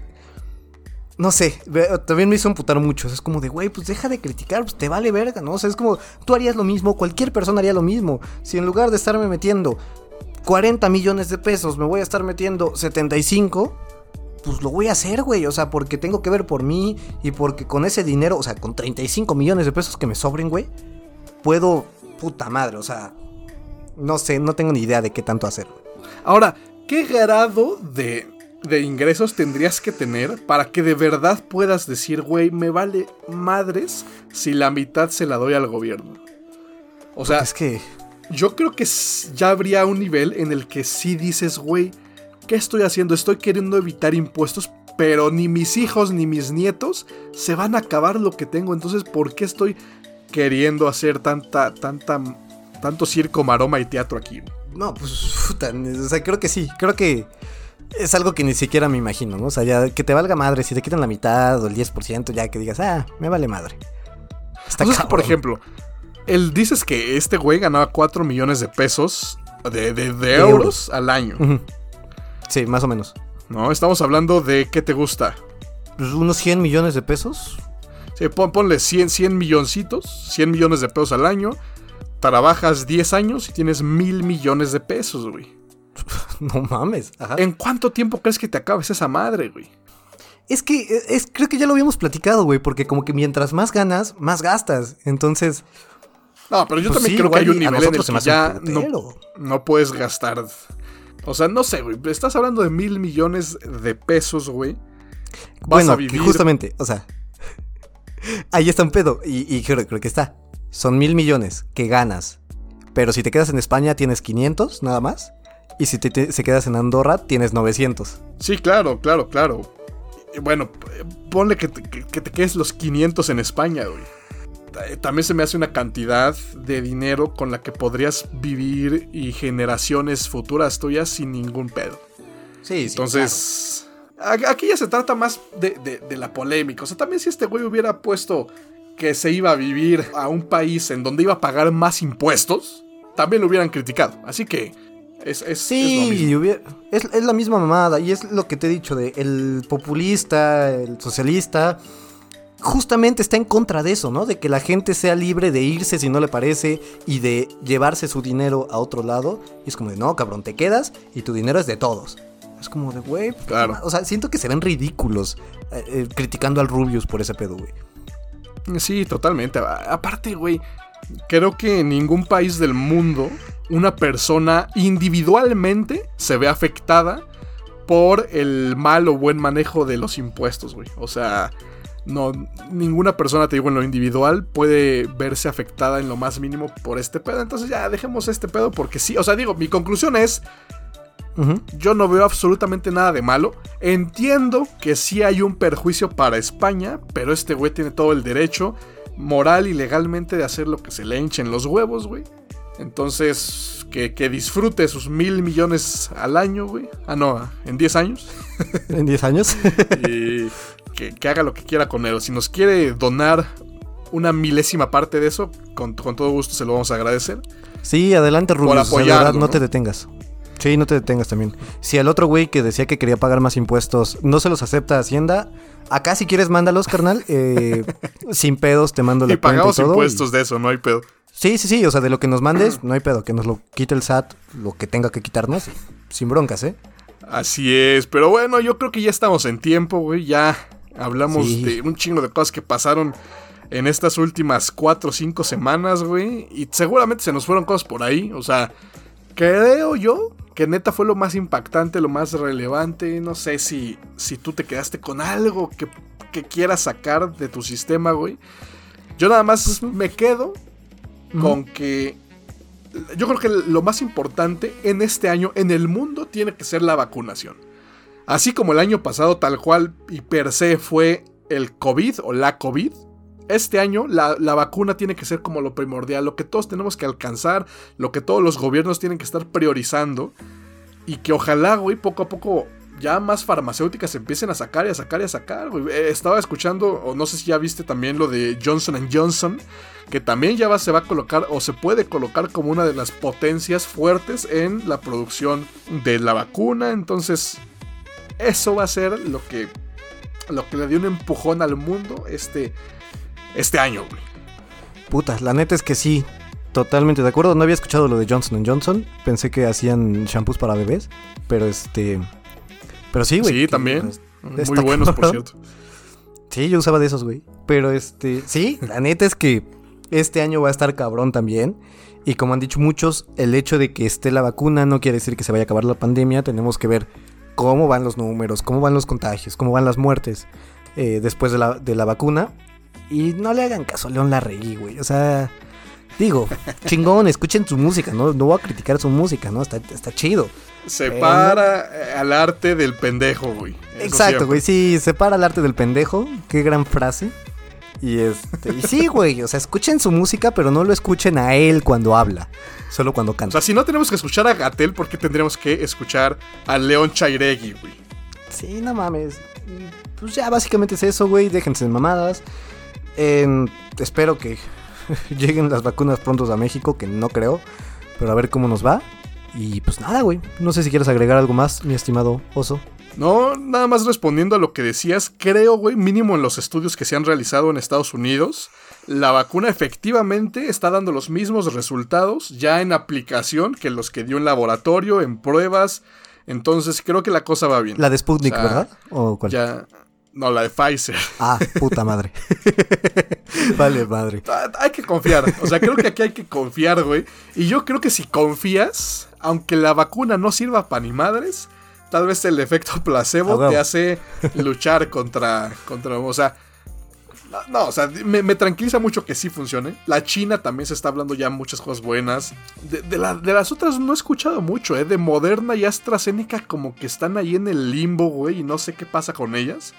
No sé, también me hizo amputar mucho. Es como de, güey, pues deja de criticar, pues te vale verga, ¿no? O sea, es como, tú harías lo mismo, cualquier persona haría lo mismo. Si en lugar de estarme metiendo 40 millones de pesos, me voy a estar metiendo 75, pues lo voy a hacer, güey. O sea, porque tengo que ver por mí y porque con ese dinero, o sea, con 35 millones de pesos que me sobren, güey, puedo, puta madre, o sea, no sé, no tengo ni idea de qué tanto hacer. Ahora, ¿qué grado de, de ingresos tendrías que tener para que de verdad puedas decir, güey, me vale madres si la mitad se la doy al gobierno? O sea, es que... yo creo que ya habría un nivel en el que sí dices, güey, ¿qué estoy haciendo? Estoy queriendo evitar impuestos, pero ni mis hijos ni mis nietos se van a acabar lo que tengo. Entonces, ¿por qué estoy queriendo hacer tanta, tanta, tanto circo, maroma y teatro aquí? No, pues, puta, o sea, creo que sí, creo que es algo que ni siquiera me imagino, ¿no? O sea, ya que te valga madre, si te quitan la mitad o el 10%, ya que digas, ah, me vale madre. Está Entonces, por cabrón. ejemplo, él dices que este güey ganaba 4 millones de pesos de, de- de euros. euros al año. Sí, más o menos. ¿no? Estamos hablando de qué te gusta. Pues unos 100 millones de pesos. Sí, pon- ponle 100, 100 milloncitos, 100 millones de pesos al año. Trabajas 10 años y tienes mil millones de pesos, güey. *laughs* No mames. Ajá. ¿En cuánto tiempo crees que te acabes esa madre, güey? Es que es, es- creo que ya lo habíamos platicado, güey, porque como que mientras más ganas, más gastas. Entonces, No, pero yo Pues también sí, creo que hay un nivel en el que ya no, no puedes gastar. O sea, no sé, güey. Estás hablando de mil millones de pesos, güey. Vas bueno, a que vivir. justamente, o sea, *laughs* ahí está un pedo. Y, y creo, creo que está. Son mil millones que ganas. Pero si te quedas en España, tienes 500 nada más. Y si te, te- se quedas en Andorra, tienes 900. Sí, claro, claro, claro. Bueno, ponle que te, que- que te quedes los 500 en España, güey. Eh, También se me hace una cantidad de dinero con la que podrías vivir y generaciones futuras tuyas sin ningún pedo. Sí, Entonces, a- aquí ya se trata más de, de- de la polémica. O sea, también si este güey hubiera puesto que se iba a vivir a un país en donde iba a pagar más impuestos, también lo hubieran criticado. Así que es, es, es lo Sí, mismo. y hubiera- es, es la misma mamada. Y es lo que te he dicho de el populista, el socialista. justamente está en contra de eso, ¿no? De que la gente sea libre de irse si no le parece y de llevarse su dinero a otro lado. Y es como de, no, cabrón, te quedas y tu dinero es de todos. Es como de, güey. Claro. O sea, siento que se ven ridículos eh, eh, criticando al Rubius por ese pedo, güey. Sí, totalmente. Aparte, güey, creo que en ningún país del mundo una persona individualmente se ve afectada por el mal o buen manejo de los impuestos, güey. O sea, no, ninguna persona, te digo, en lo individual puede verse afectada en lo más mínimo por este pedo. Entonces ya dejemos este pedo porque sí, o sea, digo, mi conclusión es, yo no veo absolutamente nada de malo. Entiendo que sí hay un perjuicio para España, pero este güey tiene todo el derecho, moral y legalmente, de hacer lo que se le hinchen los huevos, güey. Entonces, que, que disfrute sus mil millones al año, güey. Ah, no, en 10 años. *laughs* En 10 años. *laughs* Y que, que haga lo que quiera con él. Si nos quiere donar una milésima parte de eso, con, con todo gusto se lo vamos a agradecer. sí, adelante, Rubius. o sea, de apoyarlo, verdad, no, ¿no? te detengas. Sí, no te detengas también. Si al otro güey que decía que quería pagar más impuestos no se los acepta Hacienda, acá si quieres mándalos, carnal. eh, *laughs* sin pedos te mando la Y cuenta pagamos y todo. impuestos de eso, no hay pedo. Sí, sí, sí, o sea, de lo que nos mandes, *clears throat* no hay pedo, que nos lo quite el SAT, lo que tenga que quitarnos, sin broncas, ¿eh? Así es, pero bueno, yo creo que ya estamos en tiempo, güey. Ya hablamos Sí. de un chingo de cosas que pasaron en estas últimas 4 o 5 semanas, güey. Y seguramente se nos fueron cosas por ahí. O sea, creo yo que neta fue lo más impactante, lo más relevante. No sé si, si tú te quedaste con algo que, que quieras sacar de tu sistema, güey. Yo nada más me quedo con que yo creo que lo más importante en este año en el mundo tiene que ser la vacunación. Así como el año pasado tal cual y per se fue el COVID o la COVID, este año la, la vacuna tiene que ser como lo primordial, lo que todos tenemos que alcanzar, lo que todos los gobiernos tienen que estar priorizando y que ojalá, güey, poco a poco ya más farmacéuticas empiecen a sacar y a sacar y a sacar. Eh, Estaba escuchando, o no sé si ya viste también lo de Johnson Johnson, que también ya se va a colocar o se puede colocar como una de las potencias fuertes en la producción de la vacuna. Entonces, eso va a ser lo que, lo que le dio un empujón al mundo este, este año, güey. Puta, la neta es que sí, totalmente de acuerdo. No había escuchado lo de Johnson Johnson, pensé que hacían shampoos para bebés, pero este... Pero sí, güey. Sí, también. Está Muy buenos, por cierto. Sí, yo usaba de esos, güey. Pero este, sí, la neta es que este año va a estar cabrón también. Y como han dicho muchos, el hecho de que esté la vacuna no quiere decir que se vaya a acabar la pandemia. Tenemos que ver cómo van los números, cómo van los contagios, cómo van las muertes eh, después de la, de la vacuna. Y no le hagan caso a León Larregui, güey. O sea, digo, *laughs* chingón, escuchen su música, ¿no? No voy a criticar su música, ¿no? Está, está chido. Separa eh, al arte del pendejo, güey. Eso Exacto, güey. Sí, separa el arte del pendejo. Qué gran frase. Y este. Y sí, güey. O sea, escuchen su música, pero no lo escuchen a él cuando habla. Solo cuando O canta. sea, si no tenemos que escuchar a Gatel, ¿por qué tendríamos que escuchar a León Chairegui, güey? Sí, no mames. Pues ya básicamente es eso, güey. Déjense de mamadas. Em, espero que *laughs* lleguen las vacunas prontos a México, que no creo. Pero a ver cómo nos va. Y pues nada, güey. No sé si quieres agregar algo más, mi estimado oso. No, nada más respondiendo a lo que decías, creo, güey, mínimo en los estudios que se han realizado en Estados Unidos, la vacuna efectivamente está dando los mismos resultados ya en aplicación que los que dio en laboratorio, en pruebas. Entonces creo que la cosa va bien. La de Sputnik, O sea, ¿verdad? ¿O cuál? Ya. No, la de Pfizer. Ah, puta madre. *laughs* vale, madre. Hay que confiar. O sea, creo que aquí hay que confiar, güey. Y yo creo que si confías, aunque la vacuna no sirva para ni madres, tal vez el efecto placebo te hace luchar contra. contra o sea. No, No, o sea, me, me tranquiliza mucho que sí funcione. La China también se está hablando ya muchas cosas buenas. De, de la- de las otras no he escuchado mucho, ¿eh? De Moderna y AstraZeneca como que están ahí en el limbo, güey, y no sé qué pasa con ellas.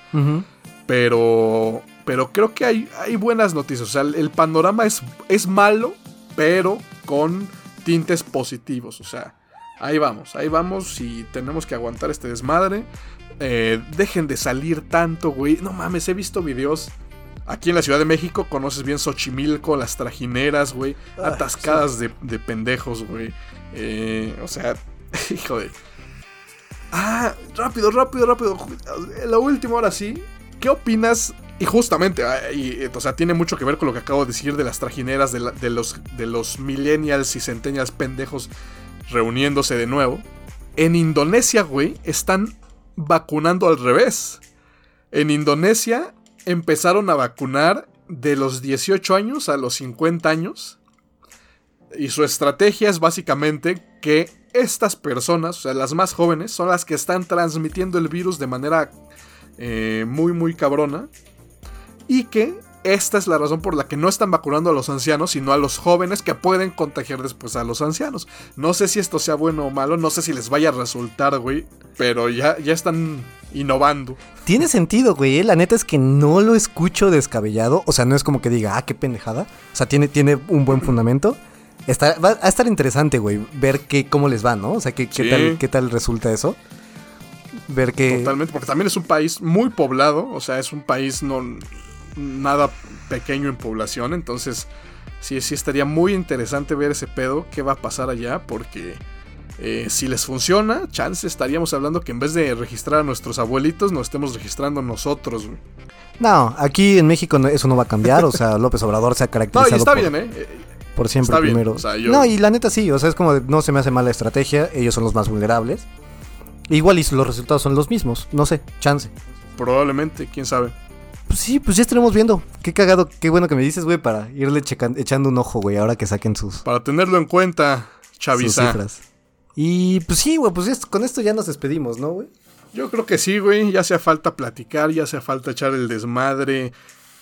Pero. Pero creo que hay, hay buenas noticias. O sea, el, el panorama es, es malo, pero con tintes positivos. O sea, ahí vamos, ahí vamos y tenemos que aguantar este desmadre. Eh, dejen de salir tanto, güey. No mames, he visto videos. Aquí en la Ciudad de México conoces bien Xochimilco, las trajineras, güey. Ah, Atascadas de, de pendejos, güey. Eh, o sea, *laughs* hijo de. Ah, rápido, rápido, rápido. La última ahora sí. ¿Qué opinas Y justamente, ah, y, o sea, tiene mucho que ver con lo que acabo de decir de las trajineras de, la- de los, de los millennials y centennials pendejos reuniéndose de nuevo. En Indonesia, güey, están vacunando al revés. En Indonesia empezaron a vacunar de los 18 años a los 50 años. Y su estrategia es básicamente que estas personas, o sea, las más jóvenes, son las que están transmitiendo el virus de manera eh, muy, muy cabrona. Y que esta es la razón por la que no están vacunando a los ancianos, sino a los jóvenes que pueden contagiar después a los ancianos. No sé si esto sea bueno o malo, no sé si les vaya a resultar, güey. Pero ya, ya están innovando. Tiene sentido, güey. eh, La neta es que no lo escucho descabellado. O sea, no es como que diga, ah, qué pendejada. O sea, tiene, tiene un buen fundamento. Está, va a estar interesante, güey, ver qué, cómo les va, ¿no? O sea, qué, qué tal, qué tal resulta eso. Ver que... Totalmente, porque también es un país muy poblado, o sea, es un país no nada pequeño en población, entonces sí, sí estaría muy interesante ver ese pedo, qué va a pasar allá, porque eh, si les funciona, chance estaríamos hablando que en vez de registrar a nuestros abuelitos, nos estemos registrando nosotros. güey. No, aquí en México no- eso no va a cambiar. O sea, *laughs* López Obrador se ha No, caracterizado y está por, bien, ¿eh? Eh, por siempre está bien, primero. o sea, yo- No, y la neta sí. O sea, es como de, no se me hace mala estrategia. Ellos son los más vulnerables. Igual y los resultados son los mismos. No sé, chance. Probablemente, quién sabe. Pues sí, pues ya estaremos viendo. Qué cagado, qué bueno que me dices, güey, para irle echando un ojo, güey, ahora que saquen sus, Para tenerlo en cuenta, sus Chavisa. cifras. Y pues sí, güey, pues con esto ya nos despedimos, ¿no, güey? Yo creo que sí, güey. Ya hacía falta platicar, ya hacía falta echar el desmadre.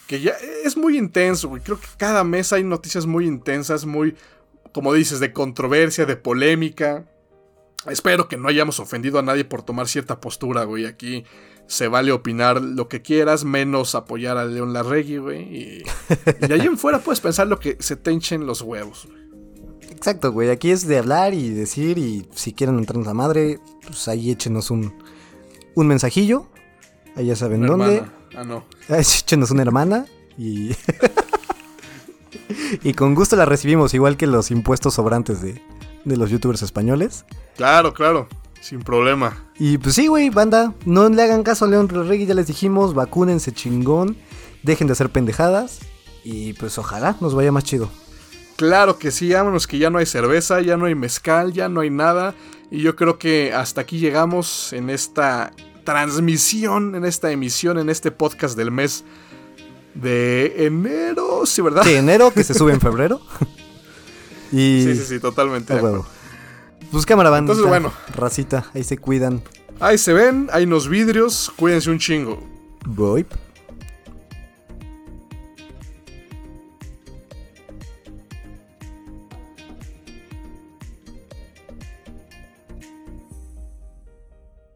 Que ya es muy intenso, güey. Creo que cada mes hay noticias muy intensas, muy, como dices, de controversia, de polémica. Espero que no hayamos ofendido a nadie por tomar cierta postura, güey. Aquí se vale opinar lo que quieras, menos apoyar a León Larregui, güey. Y, y ahí en fuera puedes pensar lo que se te hinchen los huevos. güey. Exacto, güey. Aquí es de hablar y decir. Y si quieren entrarnos la madre, pues ahí échenos un, un mensajillo. Ahí ya saben Una dónde. hermana. Ah, no. *laughs* Échenos una hermana. Y. *laughs* y con gusto la recibimos, igual que los impuestos sobrantes de, de los youtubers españoles. Claro, claro. Sin problema. Y pues sí, güey, banda, no le hagan caso a León Regui, ya les dijimos, vacúnense chingón, dejen de hacer pendejadas y pues ojalá nos vaya más chido. Claro que sí, vámonos que ya no hay cerveza, ya no hay mezcal, ya no hay nada. Y yo creo que hasta aquí llegamos en esta transmisión, en esta emisión, en este podcast del mes de enero, sí, ¿verdad? Sí, enero, que se sube en febrero. y... *laughs* sí, sí, sí, totalmente. a de huevo. acuerdo. Pues cámara. Entonces, bueno. Racita, ahí se cuidan. Ahí se ven, hay unos vidrios, cuídense un chingo. Voy.